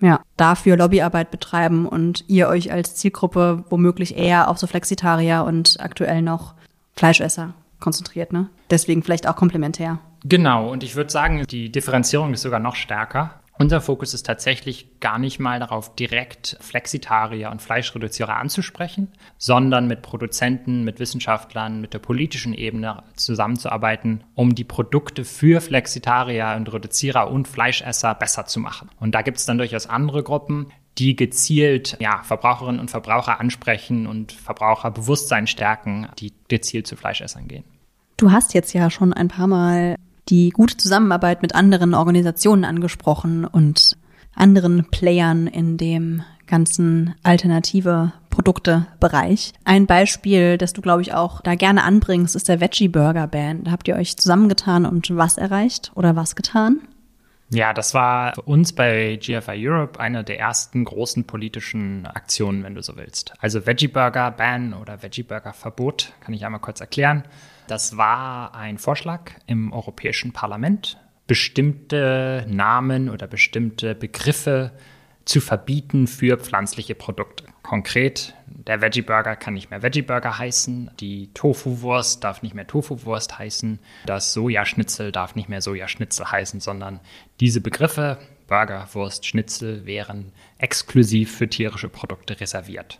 ja, dafür Lobbyarbeit betreiben und ihr euch als Zielgruppe womöglich eher auf so Flexitarier und aktuell noch Fleischesser konzentriert, ne? Deswegen vielleicht auch komplementär.
Genau, und ich würde sagen, die Differenzierung ist sogar noch stärker. Unser Fokus ist tatsächlich gar nicht mal darauf, direkt Flexitarier und Fleischreduzierer anzusprechen, sondern mit Produzenten, mit Wissenschaftlern, mit der politischen Ebene zusammenzuarbeiten, um die Produkte für Flexitarier und Reduzierer und Fleischesser besser zu machen. Und da gibt es dann durchaus andere Gruppen, die gezielt ja, Verbraucherinnen und Verbraucher ansprechen und Verbraucherbewusstsein stärken, die gezielt zu Fleischessern gehen.
Du hast jetzt ja schon ein paar Mal die gute Zusammenarbeit mit anderen Organisationen angesprochen und anderen Playern in dem ganzen alternative Produkte-Bereich. Ein Beispiel, das du, glaube ich, auch da gerne anbringst, ist der Veggie Burger Band. Da habt ihr euch zusammengetan und was erreicht oder was getan?
Ja, das war für uns bei GFI Europe eine der ersten großen politischen Aktionen, wenn du so willst. Also Veggie Burger Ban oder Veggie Burger Verbot, kann ich einmal kurz erklären. Das war ein Vorschlag im Europäischen Parlament, bestimmte Namen oder bestimmte Begriffe zu verbieten für pflanzliche Produkte. Konkret, der Veggie Burger kann nicht mehr Veggie Burger heißen, die Tofu-Wurst darf nicht mehr Tofu-Wurst heißen, das Sojaschnitzel darf nicht mehr Sojaschnitzel heißen, sondern diese Begriffe Burger, Wurst, Schnitzel wären exklusiv für tierische Produkte reserviert.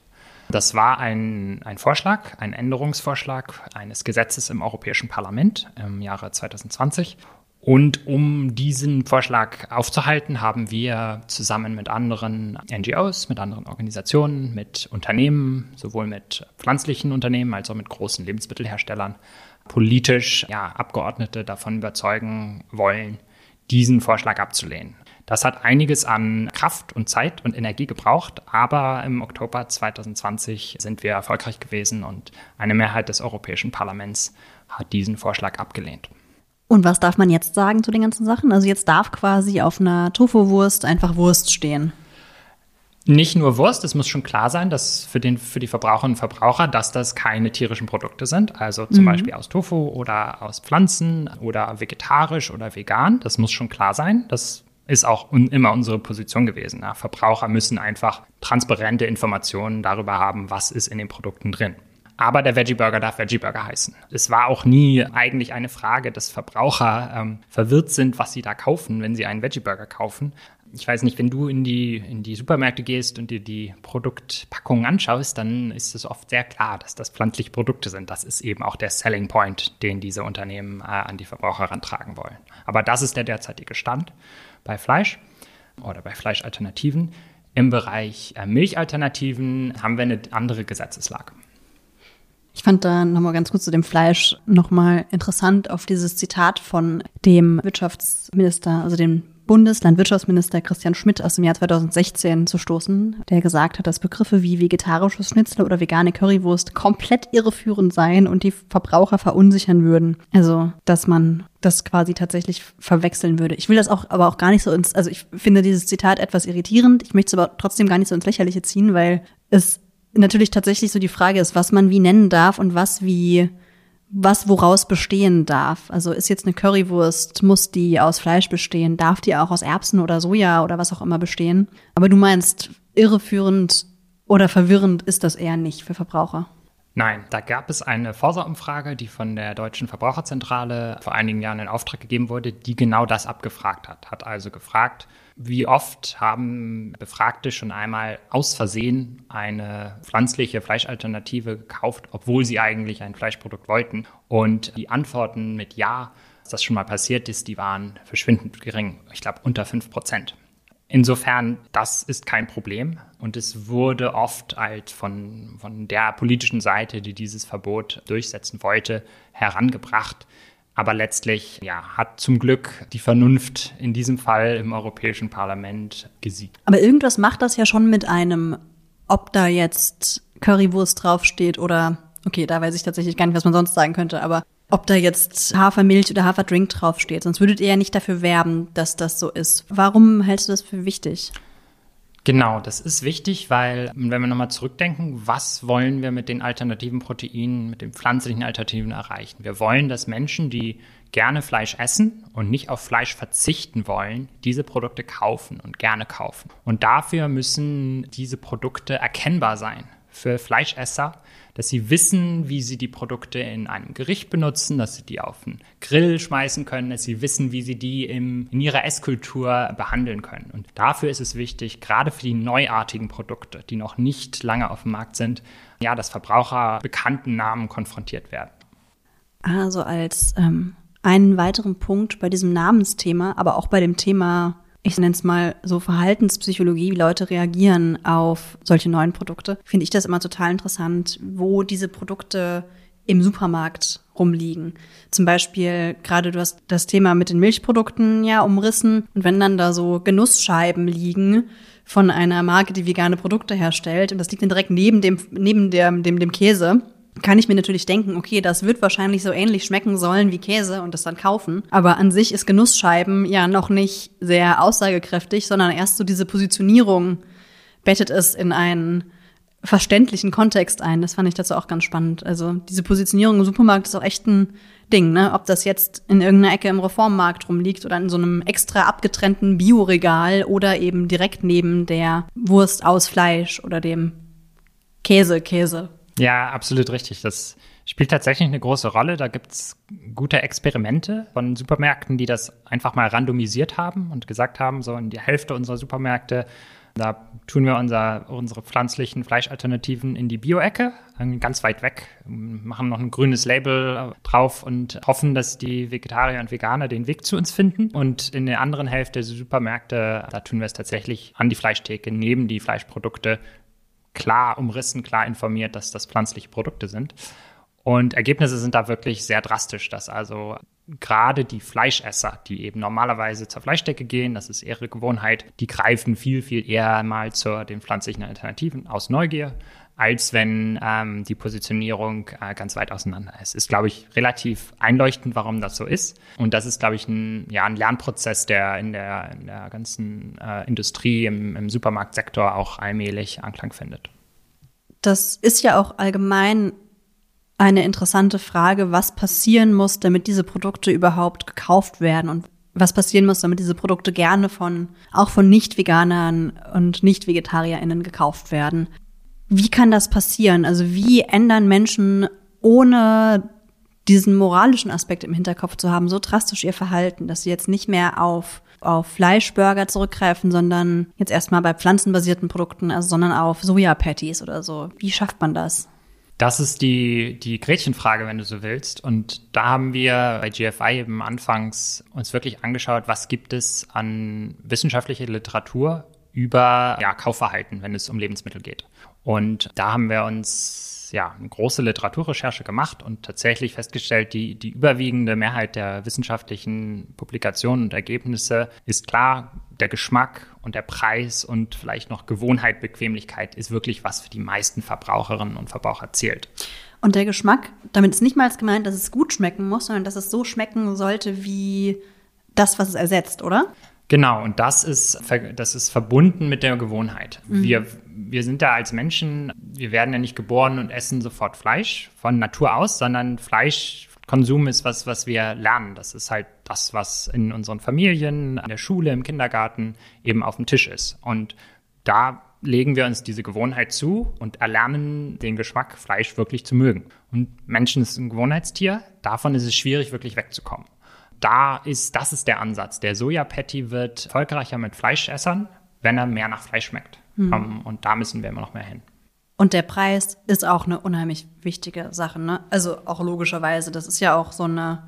Das war ein, ein Vorschlag, ein Änderungsvorschlag eines Gesetzes im Europäischen Parlament im Jahre 2020. Und um diesen Vorschlag aufzuhalten, haben wir zusammen mit anderen NGOs, mit anderen Organisationen, mit Unternehmen, sowohl mit pflanzlichen Unternehmen als auch mit großen Lebensmittelherstellern, politisch ja, Abgeordnete davon überzeugen wollen, diesen Vorschlag abzulehnen. Das hat einiges an Kraft und Zeit und Energie gebraucht, aber im Oktober 2020 sind wir erfolgreich gewesen und eine Mehrheit des Europäischen Parlaments hat diesen Vorschlag abgelehnt.
Und was darf man jetzt sagen zu den ganzen Sachen? Also jetzt darf quasi auf einer Tofu-Wurst einfach Wurst stehen.
Nicht nur Wurst, es muss schon klar sein, dass für, den, für die Verbraucherinnen und Verbraucher, dass das keine tierischen Produkte sind. Also zum mhm. Beispiel aus Tofu oder aus Pflanzen oder vegetarisch oder vegan. Das muss schon klar sein. Das ist auch un immer unsere Position gewesen. Ja. Verbraucher müssen einfach transparente Informationen darüber haben, was ist in den Produkten drin. Aber der Veggie Burger darf Veggie Burger heißen. Es war auch nie eigentlich eine Frage, dass Verbraucher ähm, verwirrt sind, was sie da kaufen, wenn sie einen Veggie Burger kaufen ich weiß nicht, wenn du in die, in die Supermärkte gehst und dir die Produktpackungen anschaust, dann ist es oft sehr klar, dass das pflanzliche Produkte sind. Das ist eben auch der Selling Point, den diese Unternehmen äh, an die Verbraucher herantragen wollen. Aber das ist der derzeitige Stand bei Fleisch oder bei Fleischalternativen. Im Bereich äh, Milchalternativen haben wir eine andere Gesetzeslage.
Ich fand da nochmal ganz kurz zu dem Fleisch nochmal interessant auf dieses Zitat von dem Wirtschaftsminister, also dem Bundeslandwirtschaftsminister Christian Schmidt aus dem Jahr 2016 zu stoßen, der gesagt hat, dass Begriffe wie vegetarisches Schnitzel oder vegane Currywurst komplett irreführend seien und die Verbraucher verunsichern würden. Also, dass man das quasi tatsächlich verwechseln würde. Ich will das auch, aber auch gar nicht so ins, also ich finde dieses Zitat etwas irritierend. Ich möchte es aber trotzdem gar nicht so ins Lächerliche ziehen, weil es natürlich tatsächlich so die Frage ist, was man wie nennen darf und was wie was woraus bestehen darf. Also ist jetzt eine Currywurst, muss die aus Fleisch bestehen, darf die auch aus Erbsen oder Soja oder was auch immer bestehen. Aber du meinst, irreführend oder verwirrend ist das eher nicht für Verbraucher.
Nein, da gab es eine Forsa-Umfrage, die von der Deutschen Verbraucherzentrale vor einigen Jahren in Auftrag gegeben wurde, die genau das abgefragt hat. Hat also gefragt, wie oft haben Befragte schon einmal aus Versehen eine pflanzliche Fleischalternative gekauft, obwohl sie eigentlich ein Fleischprodukt wollten? Und die Antworten mit Ja, dass das schon mal passiert ist, die waren verschwindend gering. Ich glaube unter fünf Prozent. Insofern, das ist kein Problem. Und es wurde oft als von, von der politischen Seite, die dieses Verbot durchsetzen wollte, herangebracht, aber letztlich ja, hat zum Glück die Vernunft in diesem Fall im Europäischen Parlament gesiegt.
Aber irgendwas macht das ja schon mit einem, ob da jetzt Currywurst draufsteht oder, okay, da weiß ich tatsächlich gar nicht, was man sonst sagen könnte, aber ob da jetzt Hafermilch oder Haferdrink draufsteht. Sonst würdet ihr ja nicht dafür werben, dass das so ist. Warum hältst du das für wichtig?
Genau, das ist wichtig, weil, wenn wir nochmal zurückdenken, was wollen wir mit den alternativen Proteinen, mit den pflanzlichen Alternativen erreichen? Wir wollen, dass Menschen, die gerne Fleisch essen und nicht auf Fleisch verzichten wollen, diese Produkte kaufen und gerne kaufen. Und dafür müssen diese Produkte erkennbar sein für Fleischesser, dass sie wissen, wie sie die Produkte in einem Gericht benutzen, dass sie die auf den Grill schmeißen können, dass sie wissen, wie sie die im, in ihrer Esskultur behandeln können. Und dafür ist es wichtig, gerade für die neuartigen Produkte, die noch nicht lange auf dem Markt sind, ja, dass Verbraucher bekannten Namen konfrontiert werden.
Also als ähm, einen weiteren Punkt bei diesem Namensthema, aber auch bei dem Thema ich nenne es mal so Verhaltenspsychologie, wie Leute reagieren auf solche neuen Produkte, finde ich das immer total interessant, wo diese Produkte im Supermarkt rumliegen. Zum Beispiel, gerade du hast das Thema mit den Milchprodukten ja umrissen. Und wenn dann da so Genussscheiben liegen von einer Marke, die vegane Produkte herstellt, und das liegt dann direkt neben dem, neben der, dem, dem Käse, kann ich mir natürlich denken, okay, das wird wahrscheinlich so ähnlich schmecken sollen wie Käse und das dann kaufen. Aber an sich ist Genussscheiben ja noch nicht sehr aussagekräftig, sondern erst so diese Positionierung bettet es in einen verständlichen Kontext ein. Das fand ich dazu auch ganz spannend. Also diese Positionierung im Supermarkt ist auch echt ein Ding, ne? Ob das jetzt in irgendeiner Ecke im Reformmarkt rumliegt oder in so einem extra abgetrennten Bioregal oder eben direkt neben der Wurst aus Fleisch oder dem Käse, Käse.
Ja, absolut richtig. Das spielt tatsächlich eine große Rolle. Da gibt es gute Experimente von Supermärkten, die das einfach mal randomisiert haben und gesagt haben, so in die Hälfte unserer Supermärkte, da tun wir unser, unsere pflanzlichen Fleischalternativen in die Bio-Ecke, ganz weit weg, machen noch ein grünes Label drauf und hoffen, dass die Vegetarier und Veganer den Weg zu uns finden. Und in der anderen Hälfte der Supermärkte, da tun wir es tatsächlich an die Fleischtheke neben die Fleischprodukte klar umrissen, klar informiert, dass das pflanzliche Produkte sind. Und Ergebnisse sind da wirklich sehr drastisch, dass also gerade die Fleischesser, die eben normalerweise zur Fleischdecke gehen, das ist ihre Gewohnheit, die greifen viel, viel eher mal zu den pflanzlichen Alternativen aus Neugier, als wenn ähm, die Positionierung äh, ganz weit auseinander ist. Ist, glaube ich, relativ einleuchtend, warum das so ist. Und das ist, glaube ich, ein, ja, ein Lernprozess, der in der, in der ganzen äh, Industrie, im, im Supermarktsektor auch allmählich Anklang findet.
Das ist ja auch allgemein eine interessante Frage, was passieren muss, damit diese Produkte überhaupt gekauft werden und was passieren muss, damit diese Produkte gerne von, auch von Nicht-Veganern und Nicht-VegetarierInnen gekauft werden. Wie kann das passieren? Also wie ändern Menschen ohne diesen moralischen Aspekt im Hinterkopf zu haben, so drastisch ihr Verhalten, dass sie jetzt nicht mehr auf, auf Fleischburger zurückgreifen, sondern jetzt erstmal bei pflanzenbasierten Produkten, also, sondern auf Soja-Patties oder so. Wie schafft man das?
Das ist die, die Gretchenfrage, wenn du so willst. Und da haben wir bei GFI eben anfangs uns wirklich angeschaut, was gibt es an wissenschaftlicher Literatur über ja, Kaufverhalten, wenn es um Lebensmittel geht. Und da haben wir uns ja eine große Literaturrecherche gemacht und tatsächlich festgestellt, die, die überwiegende Mehrheit der wissenschaftlichen Publikationen und Ergebnisse ist klar, der Geschmack und der Preis und vielleicht noch Gewohnheit, Bequemlichkeit ist wirklich was für die meisten Verbraucherinnen und Verbraucher zählt.
Und der Geschmack, damit ist nicht mal gemeint, dass es gut schmecken muss, sondern dass es so schmecken sollte wie das, was es ersetzt, oder?
Genau, und das ist, das ist verbunden mit der Gewohnheit. Mhm. Wir, wir sind da als Menschen, wir werden ja nicht geboren und essen sofort Fleisch von Natur aus, sondern Fleisch Konsum ist was, was wir lernen. Das ist halt das, was in unseren Familien, an der Schule, im Kindergarten eben auf dem Tisch ist. Und da legen wir uns diese Gewohnheit zu und erlernen den Geschmack Fleisch wirklich zu mögen. Und Menschen ist ein Gewohnheitstier. Davon ist es schwierig, wirklich wegzukommen. Da ist, das ist der Ansatz. Der Soja-Patty wird erfolgreicher mit Fleischessern, wenn er mehr nach Fleisch schmeckt. Mhm. und da müssen wir immer noch mehr hin.
Und der Preis ist auch eine unheimlich wichtige Sache, ne? Also auch logischerweise, das ist ja auch so eine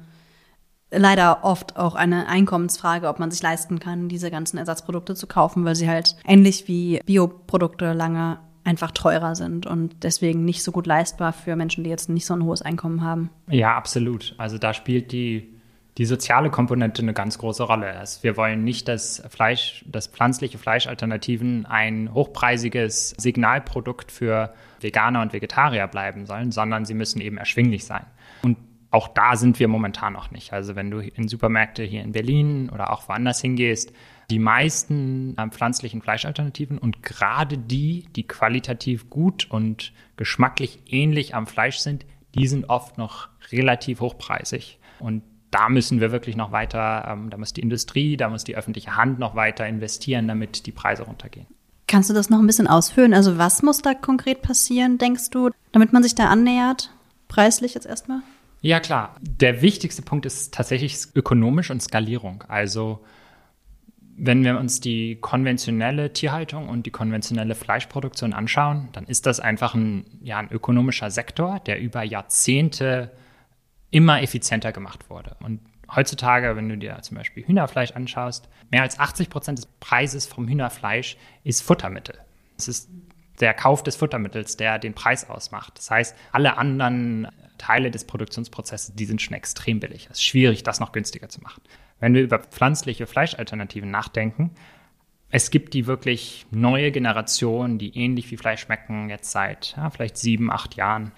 leider oft auch eine Einkommensfrage, ob man sich leisten kann, diese ganzen Ersatzprodukte zu kaufen, weil sie halt ähnlich wie Bioprodukte lange einfach teurer sind und deswegen nicht so gut leistbar für Menschen, die jetzt nicht so ein hohes Einkommen haben.
Ja, absolut. Also da spielt die die soziale Komponente eine ganz große Rolle. Also wir wollen nicht, dass Fleisch, dass pflanzliche Fleischalternativen ein hochpreisiges Signalprodukt für Veganer und Vegetarier bleiben sollen, sondern sie müssen eben erschwinglich sein. Und auch da sind wir momentan noch nicht. Also wenn du in Supermärkte hier in Berlin oder auch woanders hingehst, die meisten äh, pflanzlichen Fleischalternativen und gerade die, die qualitativ gut und geschmacklich ähnlich am Fleisch sind, die sind oft noch relativ hochpreisig. Und da müssen wir wirklich noch weiter, ähm, da muss die Industrie, da muss die öffentliche Hand noch weiter investieren, damit die Preise runtergehen.
Kannst du das noch ein bisschen ausführen? Also was muss da konkret passieren, denkst du, damit man sich da annähert? Preislich jetzt erstmal?
Ja, klar. Der wichtigste Punkt ist tatsächlich ökonomisch und Skalierung. Also wenn wir uns die konventionelle Tierhaltung und die konventionelle Fleischproduktion anschauen, dann ist das einfach ein, ja, ein ökonomischer Sektor, der über Jahrzehnte immer effizienter gemacht wurde. Und heutzutage, wenn du dir zum Beispiel Hühnerfleisch anschaust, mehr als 80 Prozent des Preises vom Hühnerfleisch ist Futtermittel. Es ist der Kauf des Futtermittels, der den Preis ausmacht. Das heißt, alle anderen Teile des Produktionsprozesses, die sind schon extrem billig. Es ist schwierig, das noch günstiger zu machen. Wenn wir über pflanzliche Fleischalternativen nachdenken, es gibt die wirklich neue Generation, die ähnlich wie Fleisch schmecken, jetzt seit ja, vielleicht sieben, acht Jahren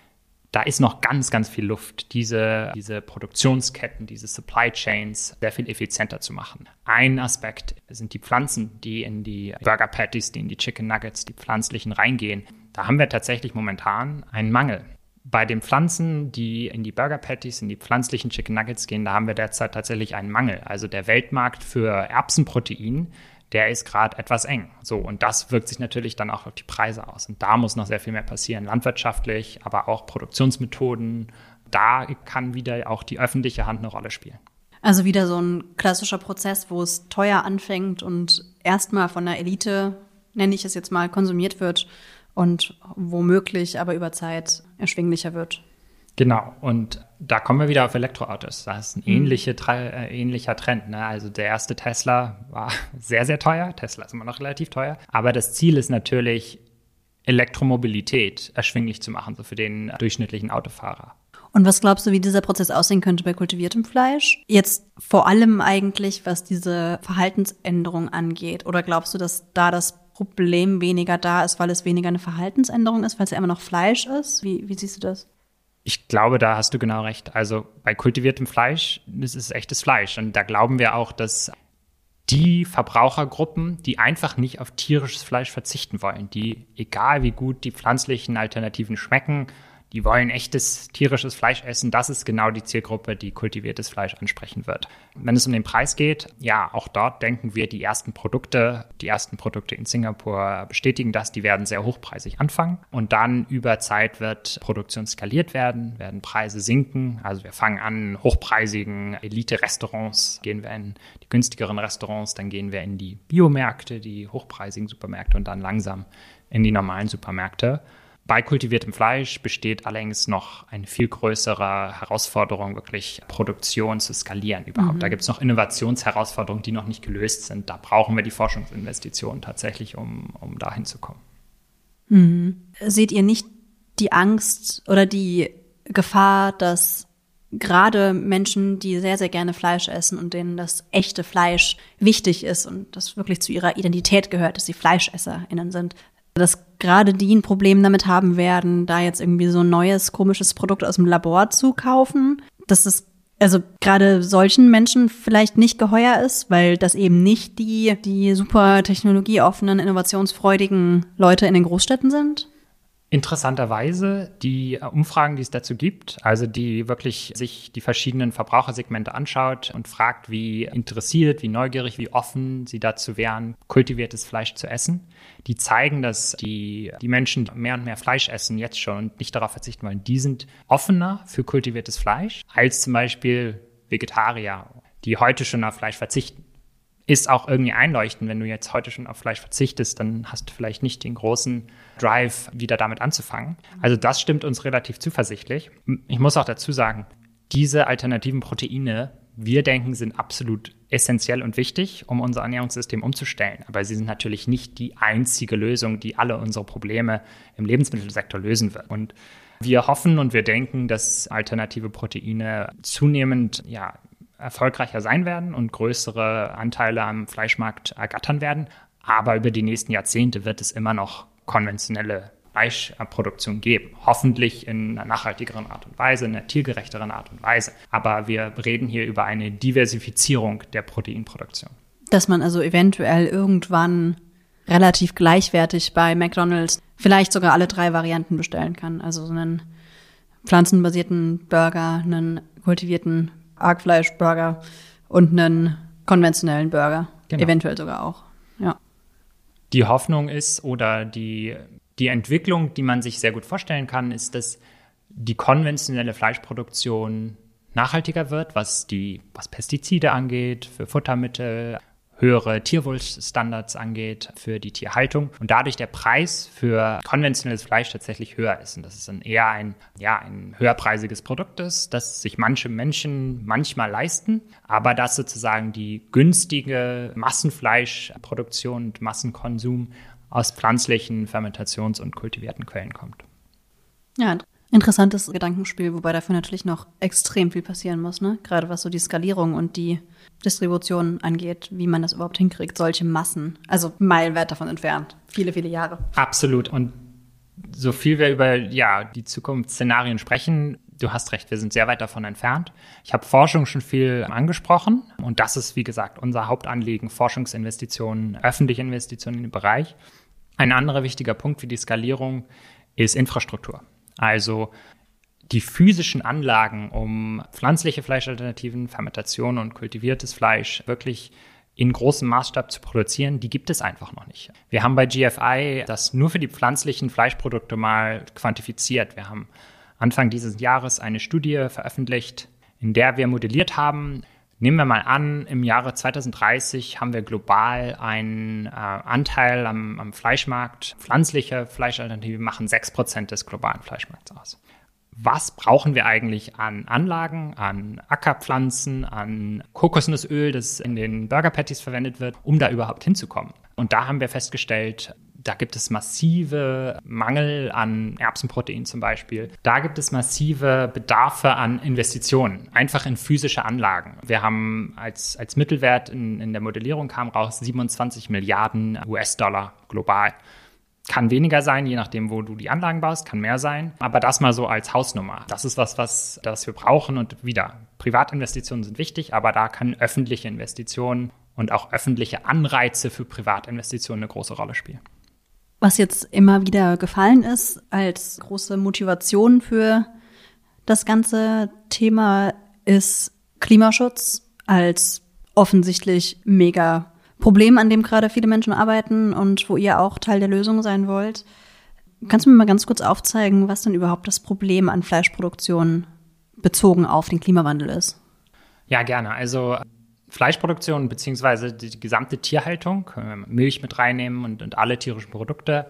da ist noch ganz, ganz viel Luft, diese, diese Produktionsketten, diese Supply Chains sehr viel effizienter zu machen. Ein Aspekt sind die Pflanzen, die in die Burger Patties, die in die Chicken Nuggets, die pflanzlichen reingehen. Da haben wir tatsächlich momentan einen Mangel. Bei den Pflanzen, die in die Burger Patties, in die pflanzlichen Chicken Nuggets gehen, da haben wir derzeit tatsächlich einen Mangel. Also der Weltmarkt für Erbsenprotein der ist gerade etwas eng. So, und das wirkt sich natürlich dann auch auf die Preise aus. Und da muss noch sehr viel mehr passieren, landwirtschaftlich, aber auch Produktionsmethoden. Da kann wieder auch die öffentliche Hand eine Rolle spielen.
Also wieder so ein klassischer Prozess, wo es teuer anfängt und erstmal von der Elite, nenne ich es jetzt mal, konsumiert wird und womöglich aber über Zeit erschwinglicher wird.
Genau, und da kommen wir wieder auf Elektroautos. Das ist ein mhm. ähnliche, äh, ähnlicher Trend. Ne? Also der erste Tesla war sehr, sehr teuer. Tesla ist immer noch relativ teuer. Aber das Ziel ist natürlich, Elektromobilität erschwinglich zu machen, so für den durchschnittlichen Autofahrer.
Und was glaubst du, wie dieser Prozess aussehen könnte bei kultiviertem Fleisch? Jetzt vor allem eigentlich, was diese Verhaltensänderung angeht. Oder glaubst du, dass da das Problem weniger da ist, weil es weniger eine Verhaltensänderung ist, weil es ja immer noch Fleisch ist? Wie, wie siehst du das?
Ich glaube, da hast du genau recht. Also bei kultiviertem Fleisch, das ist echtes Fleisch. Und da glauben wir auch, dass die Verbrauchergruppen, die einfach nicht auf tierisches Fleisch verzichten wollen, die, egal wie gut die pflanzlichen Alternativen schmecken, die wollen echtes tierisches Fleisch essen. Das ist genau die Zielgruppe, die kultiviertes Fleisch ansprechen wird. Wenn es um den Preis geht, ja, auch dort denken wir, die ersten Produkte, die ersten Produkte in Singapur bestätigen das, die werden sehr hochpreisig anfangen und dann über Zeit wird Produktion skaliert werden, werden Preise sinken. Also wir fangen an, hochpreisigen Elite-Restaurants, gehen wir in die günstigeren Restaurants, dann gehen wir in die Biomärkte, die hochpreisigen Supermärkte und dann langsam in die normalen Supermärkte. Bei kultiviertem Fleisch besteht allerdings noch eine viel größere Herausforderung, wirklich Produktion zu skalieren überhaupt. Mhm. Da gibt es noch Innovationsherausforderungen, die noch nicht gelöst sind. Da brauchen wir die Forschungsinvestitionen tatsächlich, um, um dahin zu kommen.
Mhm. Seht ihr nicht die Angst oder die Gefahr, dass gerade Menschen, die sehr, sehr gerne Fleisch essen und denen das echte Fleisch wichtig ist und das wirklich zu ihrer Identität gehört, dass sie FleischesserInnen sind, dass gerade die ein Problem damit haben werden, da jetzt irgendwie so ein neues komisches Produkt aus dem Labor zu kaufen. Dass es also gerade solchen Menschen vielleicht nicht geheuer ist, weil das eben nicht die, die super technologieoffenen, innovationsfreudigen Leute in den Großstädten sind?
Interessanterweise die Umfragen, die es dazu gibt, also die wirklich sich die verschiedenen Verbrauchersegmente anschaut und fragt, wie interessiert, wie neugierig, wie offen sie dazu wären, kultiviertes Fleisch zu essen, die zeigen, dass die, die Menschen, mehr und mehr Fleisch essen, jetzt schon und nicht darauf verzichten wollen, die sind offener für kultiviertes Fleisch als zum Beispiel Vegetarier, die heute schon auf Fleisch verzichten ist auch irgendwie einleuchtend. Wenn du jetzt heute schon auf Fleisch verzichtest, dann hast du vielleicht nicht den großen Drive, wieder damit anzufangen. Also das stimmt uns relativ zuversichtlich. Ich muss auch dazu sagen, diese alternativen Proteine, wir denken, sind absolut essentiell und wichtig, um unser Ernährungssystem umzustellen. Aber sie sind natürlich nicht die einzige Lösung, die alle unsere Probleme im Lebensmittelsektor lösen wird. Und wir hoffen und wir denken, dass alternative Proteine zunehmend ja, erfolgreicher sein werden und größere Anteile am Fleischmarkt ergattern werden. Aber über die nächsten Jahrzehnte wird es immer noch konventionelle Fleischproduktion geben. Hoffentlich in einer nachhaltigeren Art und Weise, in einer tiergerechteren Art und Weise. Aber wir reden hier über eine Diversifizierung der Proteinproduktion.
Dass man also eventuell irgendwann relativ gleichwertig bei McDonald's vielleicht sogar alle drei Varianten bestellen kann. Also so einen pflanzenbasierten Burger, einen kultivierten Argfleischburger und einen konventionellen Burger. Genau. Eventuell sogar auch. Ja.
Die Hoffnung ist oder die, die Entwicklung, die man sich sehr gut vorstellen kann, ist, dass die konventionelle Fleischproduktion nachhaltiger wird, was die, was Pestizide angeht, für Futtermittel, höhere Tierwohlstandards angeht für die Tierhaltung und dadurch der Preis für konventionelles Fleisch tatsächlich höher ist. Und das ist dann eher ein, ja, ein höherpreisiges Produkt ist, das sich manche Menschen manchmal leisten, aber dass sozusagen die günstige Massenfleischproduktion und Massenkonsum aus pflanzlichen, fermentations- und kultivierten Quellen kommt.
Ja, interessantes Gedankenspiel, wobei dafür natürlich noch extrem viel passieren muss, ne? Gerade was so die Skalierung und die Distribution angeht, wie man das überhaupt hinkriegt, solche Massen. Also meilenweit davon entfernt. Viele, viele Jahre.
Absolut. Und so viel wir über ja, die Zukunftsszenarien sprechen, du hast recht, wir sind sehr weit davon entfernt. Ich habe Forschung schon viel angesprochen und das ist, wie gesagt, unser Hauptanliegen, Forschungsinvestitionen, öffentliche Investitionen in den Bereich. Ein anderer wichtiger Punkt für die Skalierung ist Infrastruktur. Also die physischen Anlagen, um pflanzliche Fleischalternativen, Fermentation und kultiviertes Fleisch wirklich in großem Maßstab zu produzieren, die gibt es einfach noch nicht. Wir haben bei GFI das nur für die pflanzlichen Fleischprodukte mal quantifiziert. Wir haben Anfang dieses Jahres eine Studie veröffentlicht, in der wir modelliert haben, Nehmen wir mal an, im Jahre 2030 haben wir global einen äh, Anteil am, am, Fleischmarkt. Pflanzliche Fleischalternativen machen 6% des globalen Fleischmarkts aus. Was brauchen wir eigentlich an Anlagen, an Ackerpflanzen, an Kokosnussöl, das in den Burger Patties verwendet wird, um da überhaupt hinzukommen? Und da haben wir festgestellt, Da gibt es massive Mangel an Erbsenprotein zum Beispiel. Da gibt es massive Bedarfe an Investitionen, einfach in physische Anlagen. Wir haben als, als Mittelwert in, in der Modellierung kam raus 27 Milliarden US-Dollar global. Kann weniger sein, je nachdem, wo du die Anlagen baust, kann mehr sein. Aber das mal so als Hausnummer. Das ist was, was das wir brauchen. Und wieder, Privatinvestitionen sind wichtig, aber da kann öffentliche Investitionen und auch öffentliche Anreize für Privatinvestitionen eine große Rolle spielen.
Was jetzt immer wieder gefallen ist als große Motivation für das ganze Thema ist Klimaschutz als offensichtlich mega Problem, an dem gerade viele Menschen arbeiten und wo ihr auch Teil der Lösung sein wollt. Kannst du mir mal ganz kurz aufzeigen, was denn überhaupt das Problem an Fleischproduktion bezogen auf den Klimawandel ist?
Ja, gerne. Also Fleischproduktion beziehungsweise die gesamte Tierhaltung, Milch mit reinnehmen und, und alle tierischen Produkte,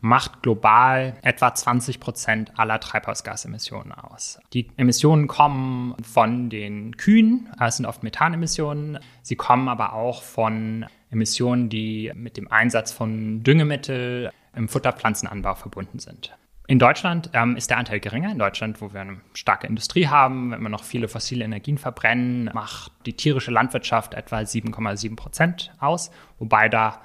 macht global etwa 20 Prozent aller Treibhausgasemissionen aus. Die Emissionen kommen von den Kühen, es sind oft Methanemissionen. Sie kommen aber auch von Emissionen, die mit dem Einsatz von Düngemittel im Futterpflanzenanbau verbunden sind. In Deutschland ähm, ist der Anteil geringer. In Deutschland, wo wir eine starke Industrie haben, wenn wir noch viele fossile Energien verbrennen, macht die tierische Landwirtschaft etwa 7,7 Prozent aus, wobei da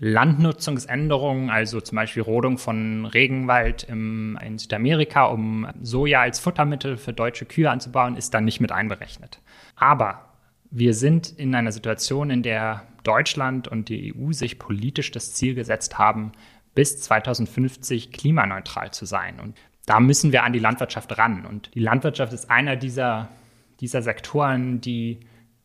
Landnutzungsänderungen, also zum Beispiel Rodung von Regenwald im, in Südamerika, um Soja als Futtermittel für deutsche Kühe anzubauen, ist dann nicht mit einberechnet. Aber wir sind in einer Situation, in der Deutschland und die EU sich politisch das Ziel gesetzt haben, bis 2050 klimaneutral zu sein. Und da müssen wir an die Landwirtschaft ran. Und die Landwirtschaft ist einer dieser, dieser Sektoren, die,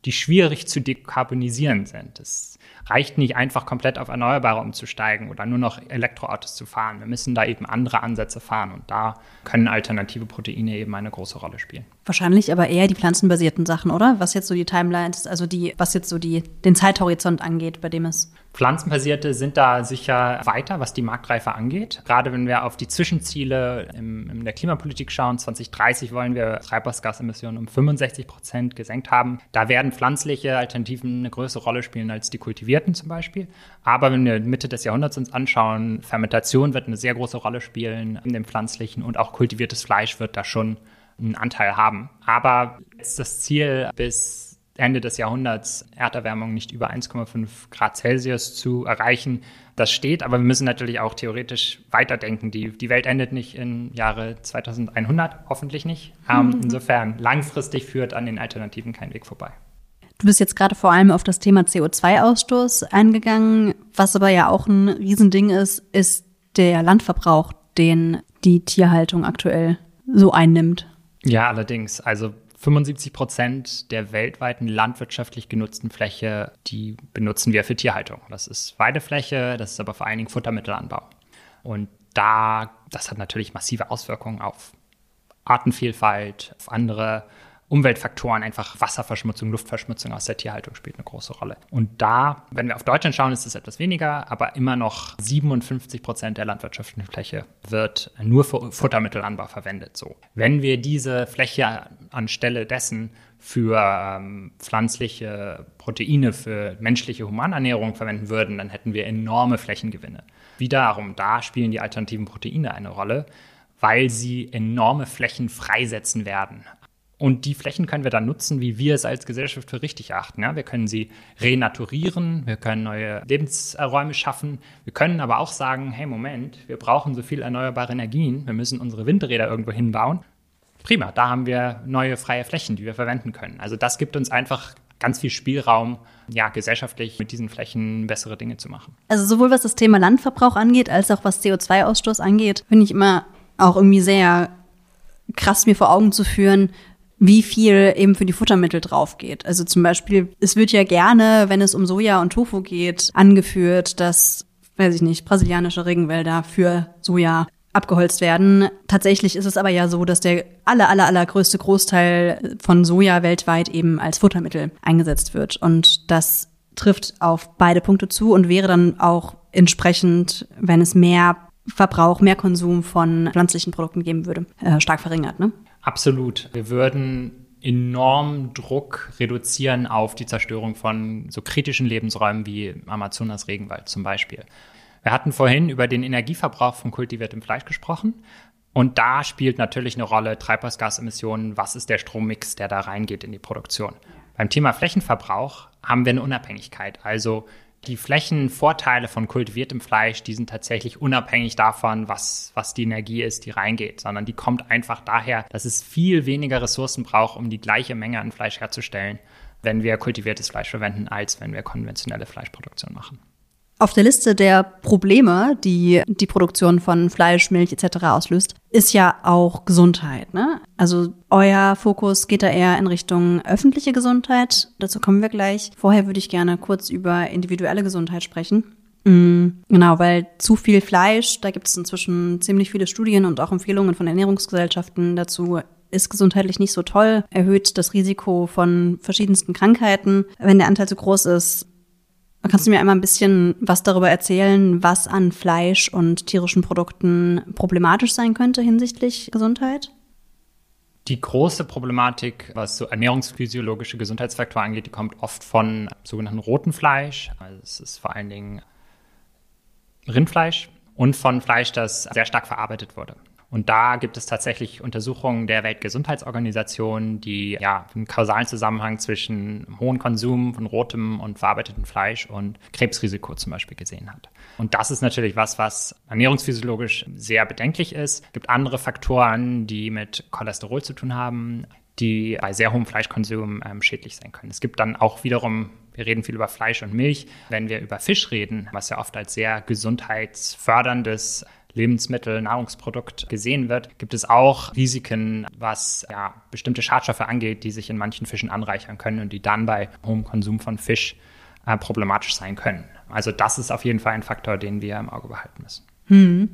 die schwierig zu dekarbonisieren sind. Es reicht nicht einfach komplett auf Erneuerbare umzusteigen oder nur noch Elektroautos zu fahren. Wir müssen da eben andere Ansätze fahren und da können alternative Proteine eben eine große Rolle spielen.
Wahrscheinlich aber eher die pflanzenbasierten Sachen, oder? Was jetzt so die Timelines, also die, was jetzt so die, den Zeithorizont angeht, bei dem es
Pflanzenbasierte sind da sicher weiter, was die Marktreife angeht. Gerade wenn wir auf die Zwischenziele im, in der Klimapolitik schauen, 2030 wollen wir Treibhausgasemissionen um 65 Prozent gesenkt haben. Da werden pflanzliche Alternativen eine größere Rolle spielen als die kultivierten zum Beispiel. Aber wenn wir Mitte des Jahrhunderts uns anschauen, Fermentation wird eine sehr große Rolle spielen in dem pflanzlichen und auch kultiviertes Fleisch wird da schon einen Anteil haben. Aber ist das Ziel bis Ende des Jahrhunderts Erderwärmung nicht über 1,5 Grad Celsius zu erreichen. Das steht, aber wir müssen natürlich auch theoretisch weiterdenken. Die, die Welt endet nicht im Jahre 2100, hoffentlich nicht. Ähm, mhm. Insofern langfristig führt an den Alternativen kein Weg vorbei.
Du bist jetzt gerade vor allem auf das Thema CO2-Ausstoß eingegangen. Was aber ja auch ein Riesending ist, ist der Landverbrauch, den die Tierhaltung aktuell so einnimmt.
Ja, allerdings. Also 75 Prozent der weltweiten landwirtschaftlich genutzten Fläche, die benutzen wir für Tierhaltung. Das ist Weidefläche, das ist aber vor allen Dingen Futtermittelanbau. Und da, das hat natürlich massive Auswirkungen auf Artenvielfalt, auf andere Umweltfaktoren, einfach Wasserverschmutzung, Luftverschmutzung aus der Tierhaltung spielt eine große Rolle. Und da, wenn wir auf Deutschland schauen, ist es etwas weniger, aber immer noch 57 Prozent der landwirtschaftlichen Fläche wird nur für Futtermittelanbau verwendet. So. Wenn wir diese Fläche anstelle dessen für ähm, pflanzliche Proteine, für menschliche Humanernährung verwenden würden, dann hätten wir enorme Flächengewinne. Wiederum, da spielen die alternativen Proteine eine Rolle, weil sie enorme Flächen freisetzen werden. Und die Flächen können wir dann nutzen, wie wir es als Gesellschaft für richtig erachten. Ja, wir können sie renaturieren, wir können neue Lebensräume schaffen. Wir können aber auch sagen, hey Moment, wir brauchen so viel erneuerbare Energien, wir müssen unsere Windräder irgendwo hinbauen. Prima, da haben wir neue freie Flächen, die wir verwenden können. Also das gibt uns einfach ganz viel Spielraum, ja, gesellschaftlich mit diesen Flächen bessere Dinge zu machen.
Also sowohl was das Thema Landverbrauch angeht, als auch was CO2-Ausstoß angeht, finde ich immer auch irgendwie sehr krass mir vor Augen zu führen, wie viel eben für die Futtermittel drauf geht. Also zum Beispiel, es wird ja gerne, wenn es um Soja und Tofu geht, angeführt, dass, weiß ich nicht, brasilianische Regenwälder für Soja abgeholzt werden. Tatsächlich ist es aber ja so, dass der aller, aller, allergrößte Großteil von Soja weltweit eben als Futtermittel eingesetzt wird. Und das trifft auf beide Punkte zu und wäre dann auch entsprechend, wenn es mehr Verbrauch, mehr Konsum von pflanzlichen Produkten geben würde, äh, stark verringert. Ne?
Absolut. Wir würden enorm Druck reduzieren auf die Zerstörung von so kritischen Lebensräumen wie Amazonas Regenwald zum Beispiel. Wir hatten vorhin über den Energieverbrauch von kultiviertem Fleisch gesprochen. Und da spielt natürlich eine Rolle Treibhausgasemissionen. Was ist der Strommix, der da reingeht in die Produktion? Beim Thema Flächenverbrauch haben wir eine Unabhängigkeit. Also die Flächenvorteile von kultiviertem Fleisch, die sind tatsächlich unabhängig davon, was, was die Energie ist, die reingeht, sondern die kommt einfach daher, dass es viel weniger Ressourcen braucht, um die gleiche Menge an Fleisch herzustellen, wenn wir kultiviertes Fleisch verwenden, als wenn wir konventionelle Fleischproduktion machen.
Auf der Liste der Probleme, die die Produktion von Fleisch, Milch etc. auslöst, ist ja auch Gesundheit. Ne? Also euer Fokus geht da eher in Richtung öffentliche Gesundheit. Dazu kommen wir gleich. Vorher würde ich gerne kurz über individuelle Gesundheit sprechen. Mhm, genau, weil zu viel Fleisch, da gibt es inzwischen ziemlich viele Studien und auch Empfehlungen von Ernährungsgesellschaften dazu, ist gesundheitlich nicht so toll, erhöht das Risiko von verschiedensten Krankheiten. Wenn der Anteil zu groß ist, Kannst du mir einmal ein bisschen was darüber erzählen, was an Fleisch und tierischen Produkten problematisch sein könnte hinsichtlich Gesundheit?
Die große Problematik, was so ernährungsphysiologische Gesundheitsfaktoren angeht, die kommt oft von sogenannten roten Fleisch. Also es ist vor allen Dingen Rindfleisch und von Fleisch, das sehr stark verarbeitet wurde. Und da gibt es tatsächlich Untersuchungen der Weltgesundheitsorganisation, die ja einen kausalen Zusammenhang zwischen hohem Konsum von rotem und verarbeitetem Fleisch und Krebsrisiko zum Beispiel gesehen hat. Und das ist natürlich was, was ernährungsphysiologisch sehr bedenklich ist. Es gibt andere Faktoren, die mit Cholesterol zu tun haben, die bei sehr hohem Fleischkonsum ähm, schädlich sein können. Es gibt dann auch wiederum wir reden viel über Fleisch und Milch. Wenn wir über Fisch reden, was ja oft als sehr gesundheitsförderndes Lebensmittel, Nahrungsprodukt gesehen wird, gibt es auch Risiken, was ja, bestimmte Schadstoffe angeht, die sich in manchen Fischen anreichern können und die dann bei hohem Konsum von Fisch äh, problematisch sein können. Also das ist auf jeden Fall ein Faktor, den wir im Auge behalten müssen.
Hm.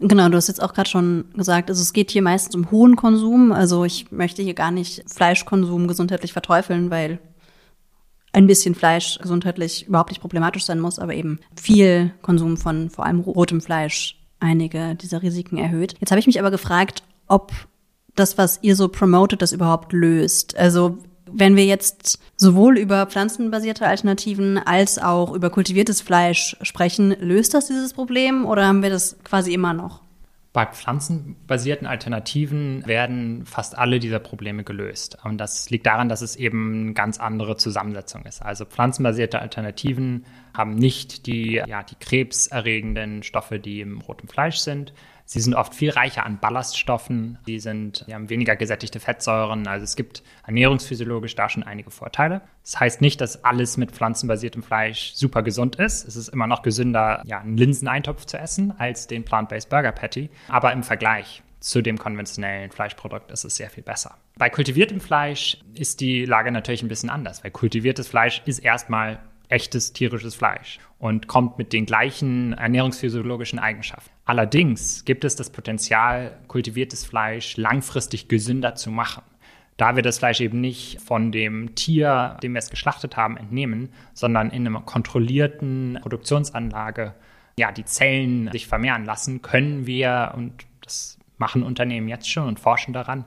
Genau, du hast jetzt auch gerade schon gesagt, also es geht hier meistens um hohen Konsum. Also ich möchte hier gar nicht Fleischkonsum gesundheitlich verteufeln, weil ein bisschen Fleisch gesundheitlich überhaupt nicht problematisch sein muss, aber eben viel Konsum von vor allem rotem Fleisch einige dieser Risiken erhöht. Jetzt habe ich mich aber gefragt, ob das, was ihr so promotet, das überhaupt löst. Also wenn wir jetzt sowohl über pflanzenbasierte Alternativen als auch über kultiviertes Fleisch sprechen, löst das dieses Problem oder haben wir das quasi immer noch?
Bei pflanzenbasierten Alternativen werden fast alle dieser Probleme gelöst. Und das liegt daran, dass es eben eine ganz andere Zusammensetzung ist. Also pflanzenbasierte Alternativen haben nicht die, ja, die krebserregenden Stoffe, die im roten Fleisch sind. Sie sind oft viel reicher an Ballaststoffen. Sie sind, sie haben weniger gesättigte Fettsäuren. Also es gibt ernährungsphysiologisch da schon einige Vorteile. Das heißt nicht, dass alles mit pflanzenbasiertem Fleisch super gesund ist. Es ist immer noch gesünder, ja, einen Linseneintopf zu essen als den Plant-Based Burger Patty. Aber im Vergleich zu dem konventionellen Fleischprodukt ist es sehr viel besser. Bei kultiviertem Fleisch ist die Lage natürlich ein bisschen anders, weil kultiviertes Fleisch ist erstmal echtes tierisches Fleisch und kommt mit den gleichen ernährungsphysiologischen Eigenschaften. Allerdings gibt es das Potenzial, kultiviertes Fleisch langfristig gesünder zu machen. Da wir das Fleisch eben nicht von dem Tier, dem wir es geschlachtet haben, entnehmen, sondern in einer kontrollierten Produktionsanlage ja, die Zellen sich vermehren lassen, können wir, und das machen Unternehmen jetzt schon und forschen daran,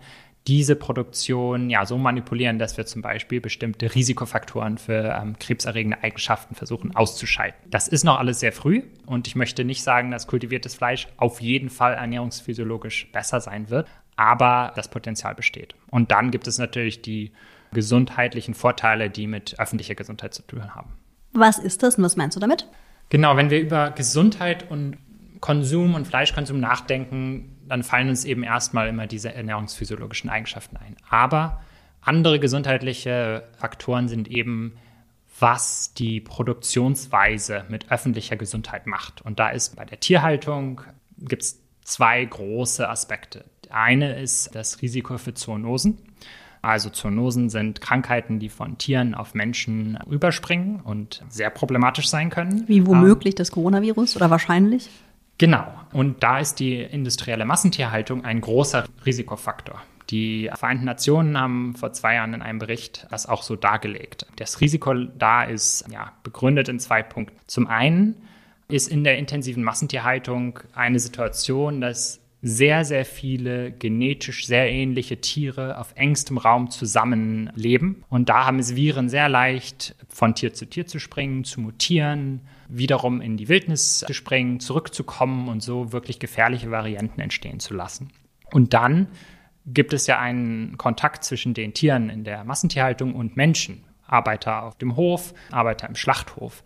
diese Produktion ja so manipulieren, dass wir zum Beispiel bestimmte Risikofaktoren für ähm, krebserregende Eigenschaften versuchen auszuschalten. Das ist noch alles sehr früh und ich möchte nicht sagen, dass kultiviertes Fleisch auf jeden Fall ernährungsphysiologisch besser sein wird, aber das Potenzial besteht. Und dann gibt es natürlich die gesundheitlichen Vorteile, die mit öffentlicher Gesundheit zu tun haben.
Was ist das und was meinst du damit?
Genau, wenn wir über Gesundheit und Konsum und Fleischkonsum nachdenken, dann fallen uns eben erstmal immer diese ernährungsphysiologischen Eigenschaften ein. Aber andere gesundheitliche Faktoren sind eben, was die Produktionsweise mit öffentlicher Gesundheit macht. Und da ist bei der Tierhaltung gibt es zwei große Aspekte. Der eine ist das Risiko für Zoonosen. Also Zoonosen sind Krankheiten, die von Tieren auf Menschen überspringen und sehr problematisch sein können.
Wie womöglich ähm, das Coronavirus oder wahrscheinlich?
Genau. Und da ist die industrielle Massentierhaltung ein großer Risikofaktor. Die Vereinten Nationen haben vor zwei Jahren in einem Bericht das auch so dargelegt. Das Risiko da ist ja, begründet in zwei Punkten. Zum einen ist in der intensiven Massentierhaltung eine Situation, dass sehr, sehr viele genetisch sehr ähnliche Tiere auf engstem Raum zusammenleben. Und da haben es Viren sehr leicht, von Tier zu Tier zu springen, zu mutieren wiederum in die Wildnis zu springen, zurückzukommen und so wirklich gefährliche Varianten entstehen zu lassen. Und dann gibt es ja einen Kontakt zwischen den Tieren in der Massentierhaltung und Menschen. Arbeiter auf dem Hof, Arbeiter im Schlachthof.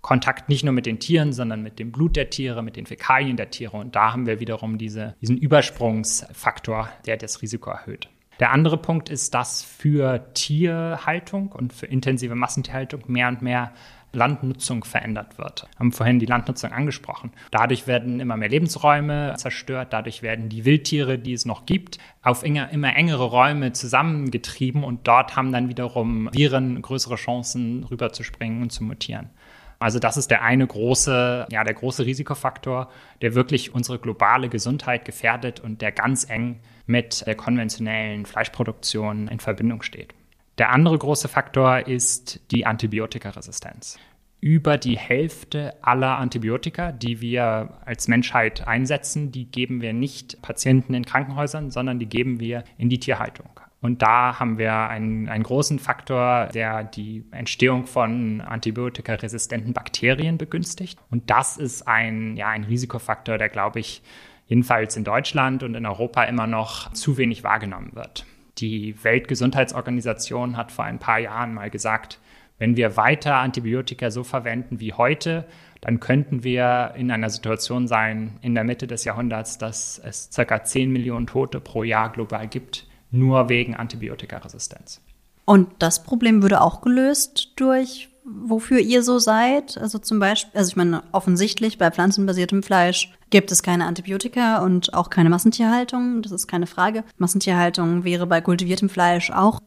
Kontakt nicht nur mit den Tieren, sondern mit dem Blut der Tiere, mit den Fäkalien der Tiere. Und da haben wir wiederum diese, diesen Übersprungsfaktor, der das Risiko erhöht. Der andere Punkt ist, dass für Tierhaltung und für intensive Massentierhaltung mehr und mehr Landnutzung verändert wird. Wir haben vorhin die Landnutzung angesprochen. Dadurch werden immer mehr Lebensräume zerstört, dadurch werden die Wildtiere, die es noch gibt, auf immer, engere Räume zusammengetrieben und dort haben dann wiederum Viren größere Chancen rüberzuspringen und zu mutieren. Also das ist der eine große, ja, der große Risikofaktor, der wirklich unsere globale Gesundheit gefährdet und der ganz eng mit der konventionellen Fleischproduktion in Verbindung steht. Der andere große Faktor ist die Antibiotikaresistenz. Über die Hälfte aller Antibiotika, die wir als Menschheit einsetzen, die geben wir nicht Patienten in Krankenhäusern, sondern die geben wir in die Tierhaltung. Und da haben wir einen, einen großen Faktor, der die Entstehung von antibiotikaresistenten Bakterien begünstigt. Und das ist ein, ja, ein Risikofaktor, der, glaube ich, jedenfalls in Deutschland und in Europa immer noch zu wenig wahrgenommen wird. Die Weltgesundheitsorganisation hat vor ein paar Jahren mal gesagt, wenn wir weiter Antibiotika so verwenden wie heute, dann könnten wir in einer Situation sein, in der Mitte des Jahrhunderts, dass es ca. 10 Millionen Tote pro Jahr global gibt, nur wegen Antibiotikaresistenz.
Und das Problem würde auch gelöst durch wofür ihr so seid? Also zum Beispiel, also ich meine, offensichtlich bei pflanzenbasiertem Fleisch gibt es keine Antibiotika und auch keine Massentierhaltung. Das ist keine Frage. Massentierhaltung wäre bei kultiviertem Fleisch auch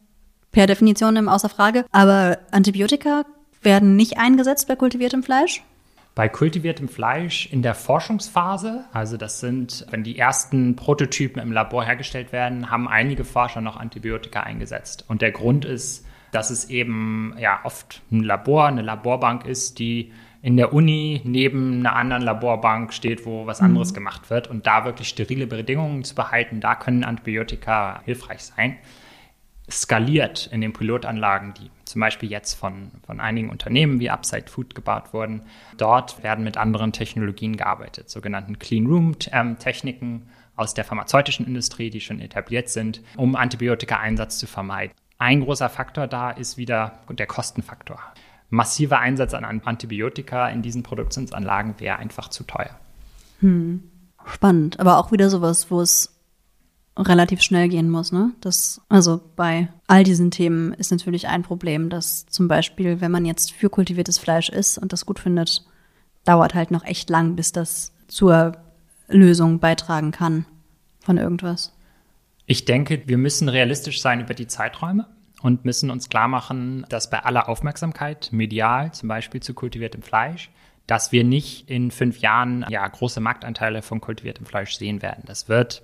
per Definition Außer Frage. Aber Antibiotika werden nicht eingesetzt bei kultiviertem Fleisch?
Bei kultiviertem Fleisch in der Forschungsphase, also das sind, wenn die ersten Prototypen im Labor hergestellt werden, haben einige Forscher noch Antibiotika eingesetzt. Und der Grund ist, dass es eben ja oft ein Labor, eine Laborbank ist, die in der Uni neben einer anderen Laborbank steht, wo was anderes mhm. gemacht wird und da wirklich sterile Bedingungen zu behalten, da können Antibiotika hilfreich sein. Skaliert in den Pilotanlagen, die zum Beispiel jetzt von, von einigen Unternehmen wie Upside Food gebaut wurden. Dort werden mit anderen Technologien gearbeitet, sogenannten Clean Room ähm, Techniken aus der pharmazeutischen Industrie, die schon etabliert sind, um Antibiotika-Einsatz zu vermeiden. Ein großer Faktor da ist wieder der Kostenfaktor. Massiver Einsatz an Antibiotika in diesen Produktionsanlagen wäre einfach zu teuer.
Hm. Spannend, aber auch wieder sowas, wo es relativ schnell gehen muss, ne? Das, also bei all diesen Themen ist natürlich ein Problem, dass zum Beispiel, wenn man jetzt für kultiviertes Fleisch isst und das gut findet, dauert halt noch echt lang, bis das zur Lösung beitragen kann von irgendwas.
Ich denke, wir müssen realistisch sein über die Zeiträume und müssen uns klar machen, dass bei aller Aufmerksamkeit, medial zum Beispiel zu kultiviertem Fleisch, dass wir nicht in fünf Jahren ja, große Marktanteile von kultiviertem Fleisch sehen werden. Das wird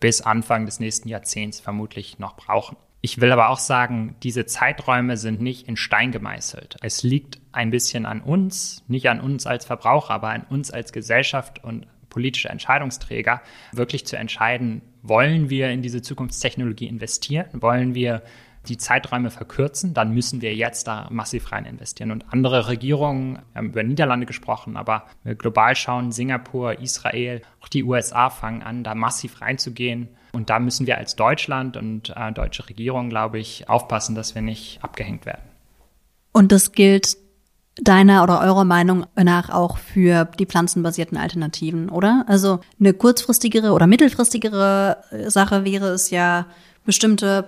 bis Anfang des nächsten Jahrzehnts vermutlich noch brauchen. Ich will aber auch sagen, diese Zeiträume sind nicht in Stein gemeißelt. Es liegt ein bisschen an uns, nicht an uns als Verbraucher, aber an uns als Gesellschaft und politische Entscheidungsträger, wirklich zu entscheiden, wollen wir in diese Zukunftstechnologie investieren? Wollen wir die Zeiträume verkürzen, dann müssen wir jetzt da massiv rein investieren. Und andere Regierungen, wir haben über Niederlande gesprochen, aber global schauen, Singapur, Israel, auch die USA fangen an, da massiv reinzugehen. Und da müssen wir als Deutschland und äh, deutsche Regierung, glaube ich, aufpassen, dass wir nicht abgehängt werden.
Und das gilt deiner oder eurer Meinung nach auch für die pflanzenbasierten Alternativen, oder? Also eine kurzfristigere oder mittelfristigere Sache wäre es ja, bestimmte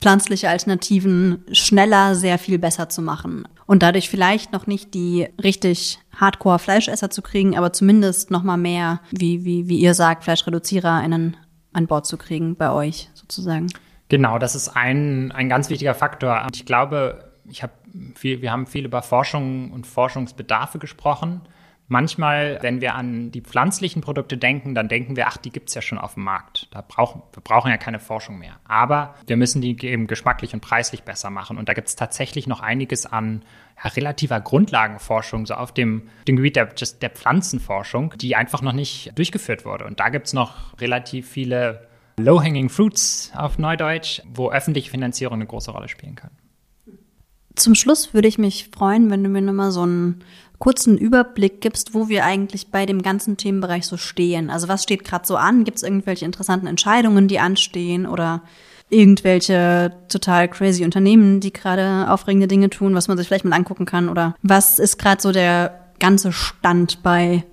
pflanzliche Alternativen schneller sehr viel besser zu machen und dadurch vielleicht noch nicht die richtig Hardcore Fleischesser zu kriegen, aber zumindest noch mal mehr, wie wie wie ihr sagt, Fleischreduzierer einen an Bord zu kriegen bei euch sozusagen.
Genau, das ist ein ein ganz wichtiger Faktor. Ich glaube, ich habe viel, wir haben viel über Forschung und Forschungsbedarfe gesprochen. Manchmal, wenn wir an die pflanzlichen Produkte denken, dann denken wir, ach, die gibt's ja schon auf dem Markt. Da brauchen, wir brauchen ja keine Forschung mehr. Aber wir müssen die eben geschmacklich und preislich besser machen. Und da gibt's tatsächlich noch einiges an ja, relativer Grundlagenforschung, so auf dem, dem Gebiet der, der Pflanzenforschung, die einfach noch nicht durchgeführt wurde. Und da gibt's noch relativ viele Low-Hanging Fruits auf Neudeutsch, wo öffentliche Finanzierung eine große Rolle spielen kann.
Zum Schluss würde ich mich freuen, wenn du mir nochmal so einen kurzen Überblick gibst, wo wir eigentlich bei dem ganzen Themenbereich so stehen. Also was steht gerade so an? Gibt es irgendwelche interessanten Entscheidungen, die anstehen oder irgendwelche total crazy Unternehmen, die gerade aufregende Dinge tun, was man sich vielleicht mal angucken kann? Oder was ist gerade so der ganze Stand bei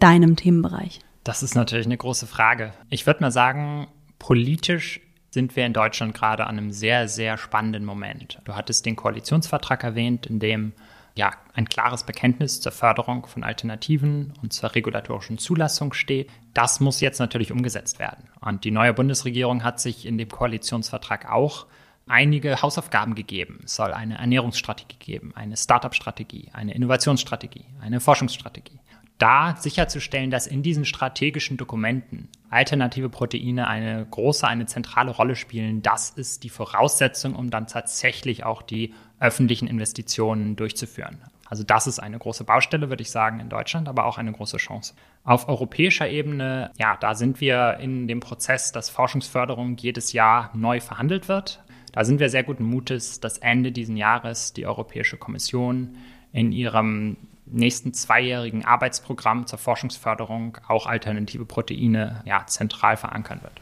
deinem Themenbereich?
Das ist natürlich eine große Frage. Ich würde mal sagen, politisch sind wir in Deutschland gerade an einem sehr, sehr spannenden Moment. Du hattest den Koalitionsvertrag erwähnt, in dem ja, ein klares Bekenntnis zur Förderung von Alternativen und zur regulatorischen Zulassung steht. Das muss jetzt natürlich umgesetzt werden. Und die neue Bundesregierung hat sich in dem Koalitionsvertrag auch einige Hausaufgaben gegeben. Es soll eine Ernährungsstrategie geben, eine Startup-Strategie, eine Innovationsstrategie, eine Forschungsstrategie. Da sicherzustellen, dass in diesen strategischen Dokumenten alternative Proteine eine große, eine zentrale Rolle spielen, das ist die Voraussetzung, um dann tatsächlich auch die öffentlichen Investitionen durchzuführen. Also das ist eine große Baustelle, würde ich sagen, in Deutschland, aber auch eine große Chance. Auf europäischer Ebene, ja, da sind wir in dem Prozess, dass Forschungsförderung jedes Jahr neu verhandelt wird. Da sind wir sehr guten Mutes, dass Ende diesen Jahres die Europäische Kommission in ihrem nächsten zweijährigen Arbeitsprogramm zur Forschungsförderung auch alternative Proteine ja, zentral verankern wird.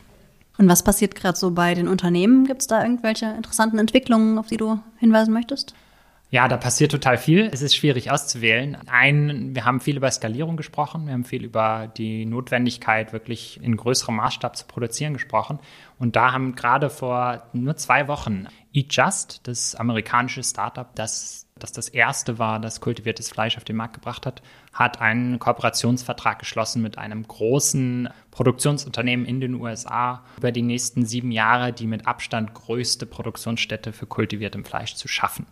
Und was passiert gerade so bei den Unternehmen? Gibt es da irgendwelche interessanten Entwicklungen, auf die du hinweisen möchtest?
Ja, da passiert total viel. Es ist schwierig auszuwählen. Ein, wir haben viel über Skalierung gesprochen. Wir haben viel über die Notwendigkeit, wirklich in größerem Maßstab zu produzieren gesprochen. Und da haben gerade vor nur zwei Wochen Eat Just, das amerikanische Startup, das das das erste war, das kultiviertes Fleisch auf den Markt gebracht hat, hat einen Kooperationsvertrag geschlossen mit einem großen Produktionsunternehmen in den USA über die nächsten sieben Jahre die mit Abstand größte Produktionsstätte für kultiviertem Fleisch zu schaffen.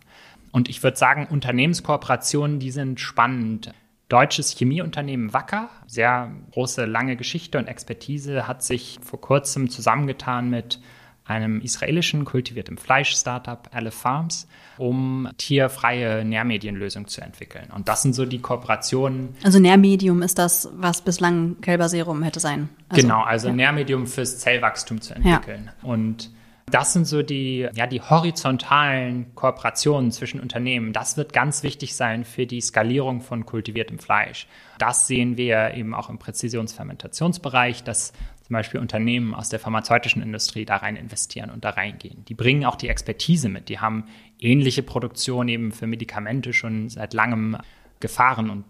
Und ich würde sagen, Unternehmenskooperationen, die sind spannend. Deutsches Chemieunternehmen Wacker, sehr große, lange Geschichte und Expertise, hat sich vor kurzem zusammengetan mit einem israelischen kultiviertem Fleisch-Startup, Aleph Farms, um tierfreie Nährmedienlösungen zu entwickeln. Und das sind so die Kooperationen.
Also Nährmedium ist das, was bislang Kälberserum hätte sein.
Also, genau, also ja. Nährmedium fürs Zellwachstum zu entwickeln. Ja. Und das sind so die, ja, die horizontalen Kooperationen zwischen Unternehmen. Das wird ganz wichtig sein für die Skalierung von kultiviertem Fleisch. Das sehen wir eben auch im Präzisionsfermentationsbereich, dass zum Beispiel Unternehmen aus der pharmazeutischen Industrie da rein investieren und da reingehen. Die bringen auch die Expertise mit. Die haben ähnliche Produktion eben für Medikamente schon seit langem gefahren und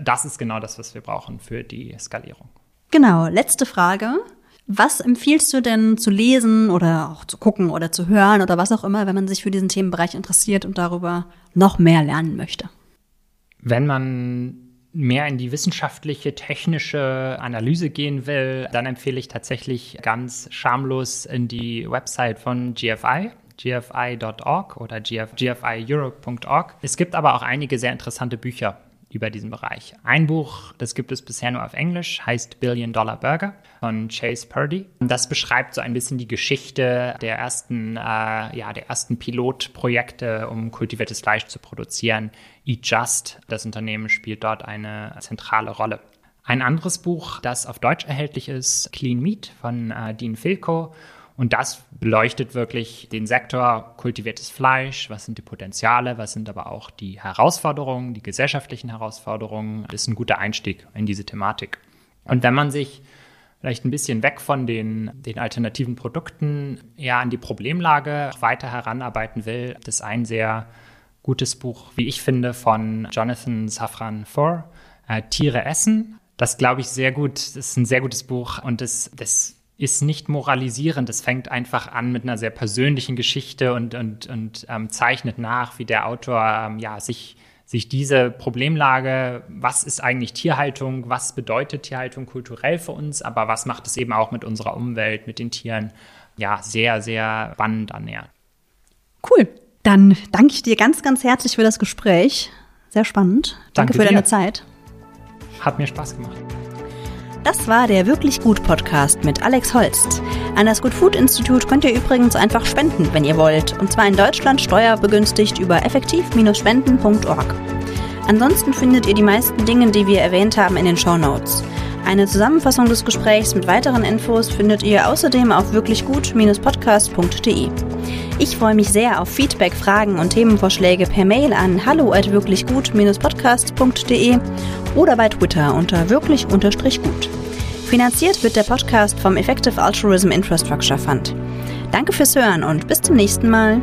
das ist genau das, was wir brauchen für die Skalierung.
Genau, letzte Frage. Was empfiehlst du denn zu lesen oder auch zu gucken oder zu hören oder was auch immer, wenn man sich für diesen Themenbereich interessiert und darüber noch mehr lernen möchte?
Wenn man mehr in die wissenschaftliche, technische Analyse gehen will, dann empfehle ich tatsächlich ganz schamlos in die Website von GFI gfi.org oder gfieurope.org. Es gibt aber auch einige sehr interessante Bücher über diesen Bereich. Ein Buch, das gibt es bisher nur auf Englisch, heißt Billion Dollar Burger von Chase Purdy. Das beschreibt so ein bisschen die Geschichte der ersten, äh, ja, der ersten Pilotprojekte, um kultiviertes Fleisch zu produzieren. Eat Just, das Unternehmen spielt dort eine zentrale Rolle. Ein anderes Buch, das auf Deutsch erhältlich ist, Clean Meat von äh, Dean Filko und das beleuchtet wirklich den Sektor kultiviertes Fleisch. Was sind die Potenziale? Was sind aber auch die Herausforderungen, die gesellschaftlichen Herausforderungen? Das ist ein guter Einstieg in diese Thematik. Und wenn man sich vielleicht ein bisschen weg von den, den alternativen Produkten eher an die Problemlage weiter heranarbeiten will, das ist ein sehr gutes Buch, wie ich finde, von Jonathan Safran Foer, äh, Tiere essen. Das glaube ich sehr gut, das ist ein sehr gutes Buch und das, das ist nicht moralisierend. Es fängt einfach an mit einer sehr persönlichen Geschichte und, und, und ähm, zeichnet nach, wie der Autor ähm, ja, sich, sich diese Problemlage, was ist eigentlich Tierhaltung, was bedeutet Tierhaltung kulturell für uns, aber was macht es eben auch mit unserer Umwelt, mit den Tieren, ja, sehr, sehr spannend annähert.
Cool. Dann danke ich dir ganz, ganz herzlich für das Gespräch. Sehr spannend. Danke, danke für dir. deine Zeit.
Hat mir Spaß gemacht.
Das war der Wirklich Gut Podcast mit Alex Holst. An das Good Food Institut könnt ihr übrigens einfach spenden, wenn ihr wollt. Und zwar in Deutschland steuerbegünstigt über effektiv-spenden.org. Ansonsten findet ihr die meisten Dinge, die wir erwähnt haben, in den Show Notes. Eine Zusammenfassung des Gesprächs mit weiteren Infos findet ihr außerdem auf wirklichgut-podcast.de. Ich freue mich sehr auf Feedback, Fragen und Themenvorschläge per Mail an hallo at wirklichgut-podcast.de oder bei Twitter unter wirklich-gut. Finanziert wird der Podcast vom Effective Altruism Infrastructure Fund. Danke fürs Hören und bis zum nächsten Mal.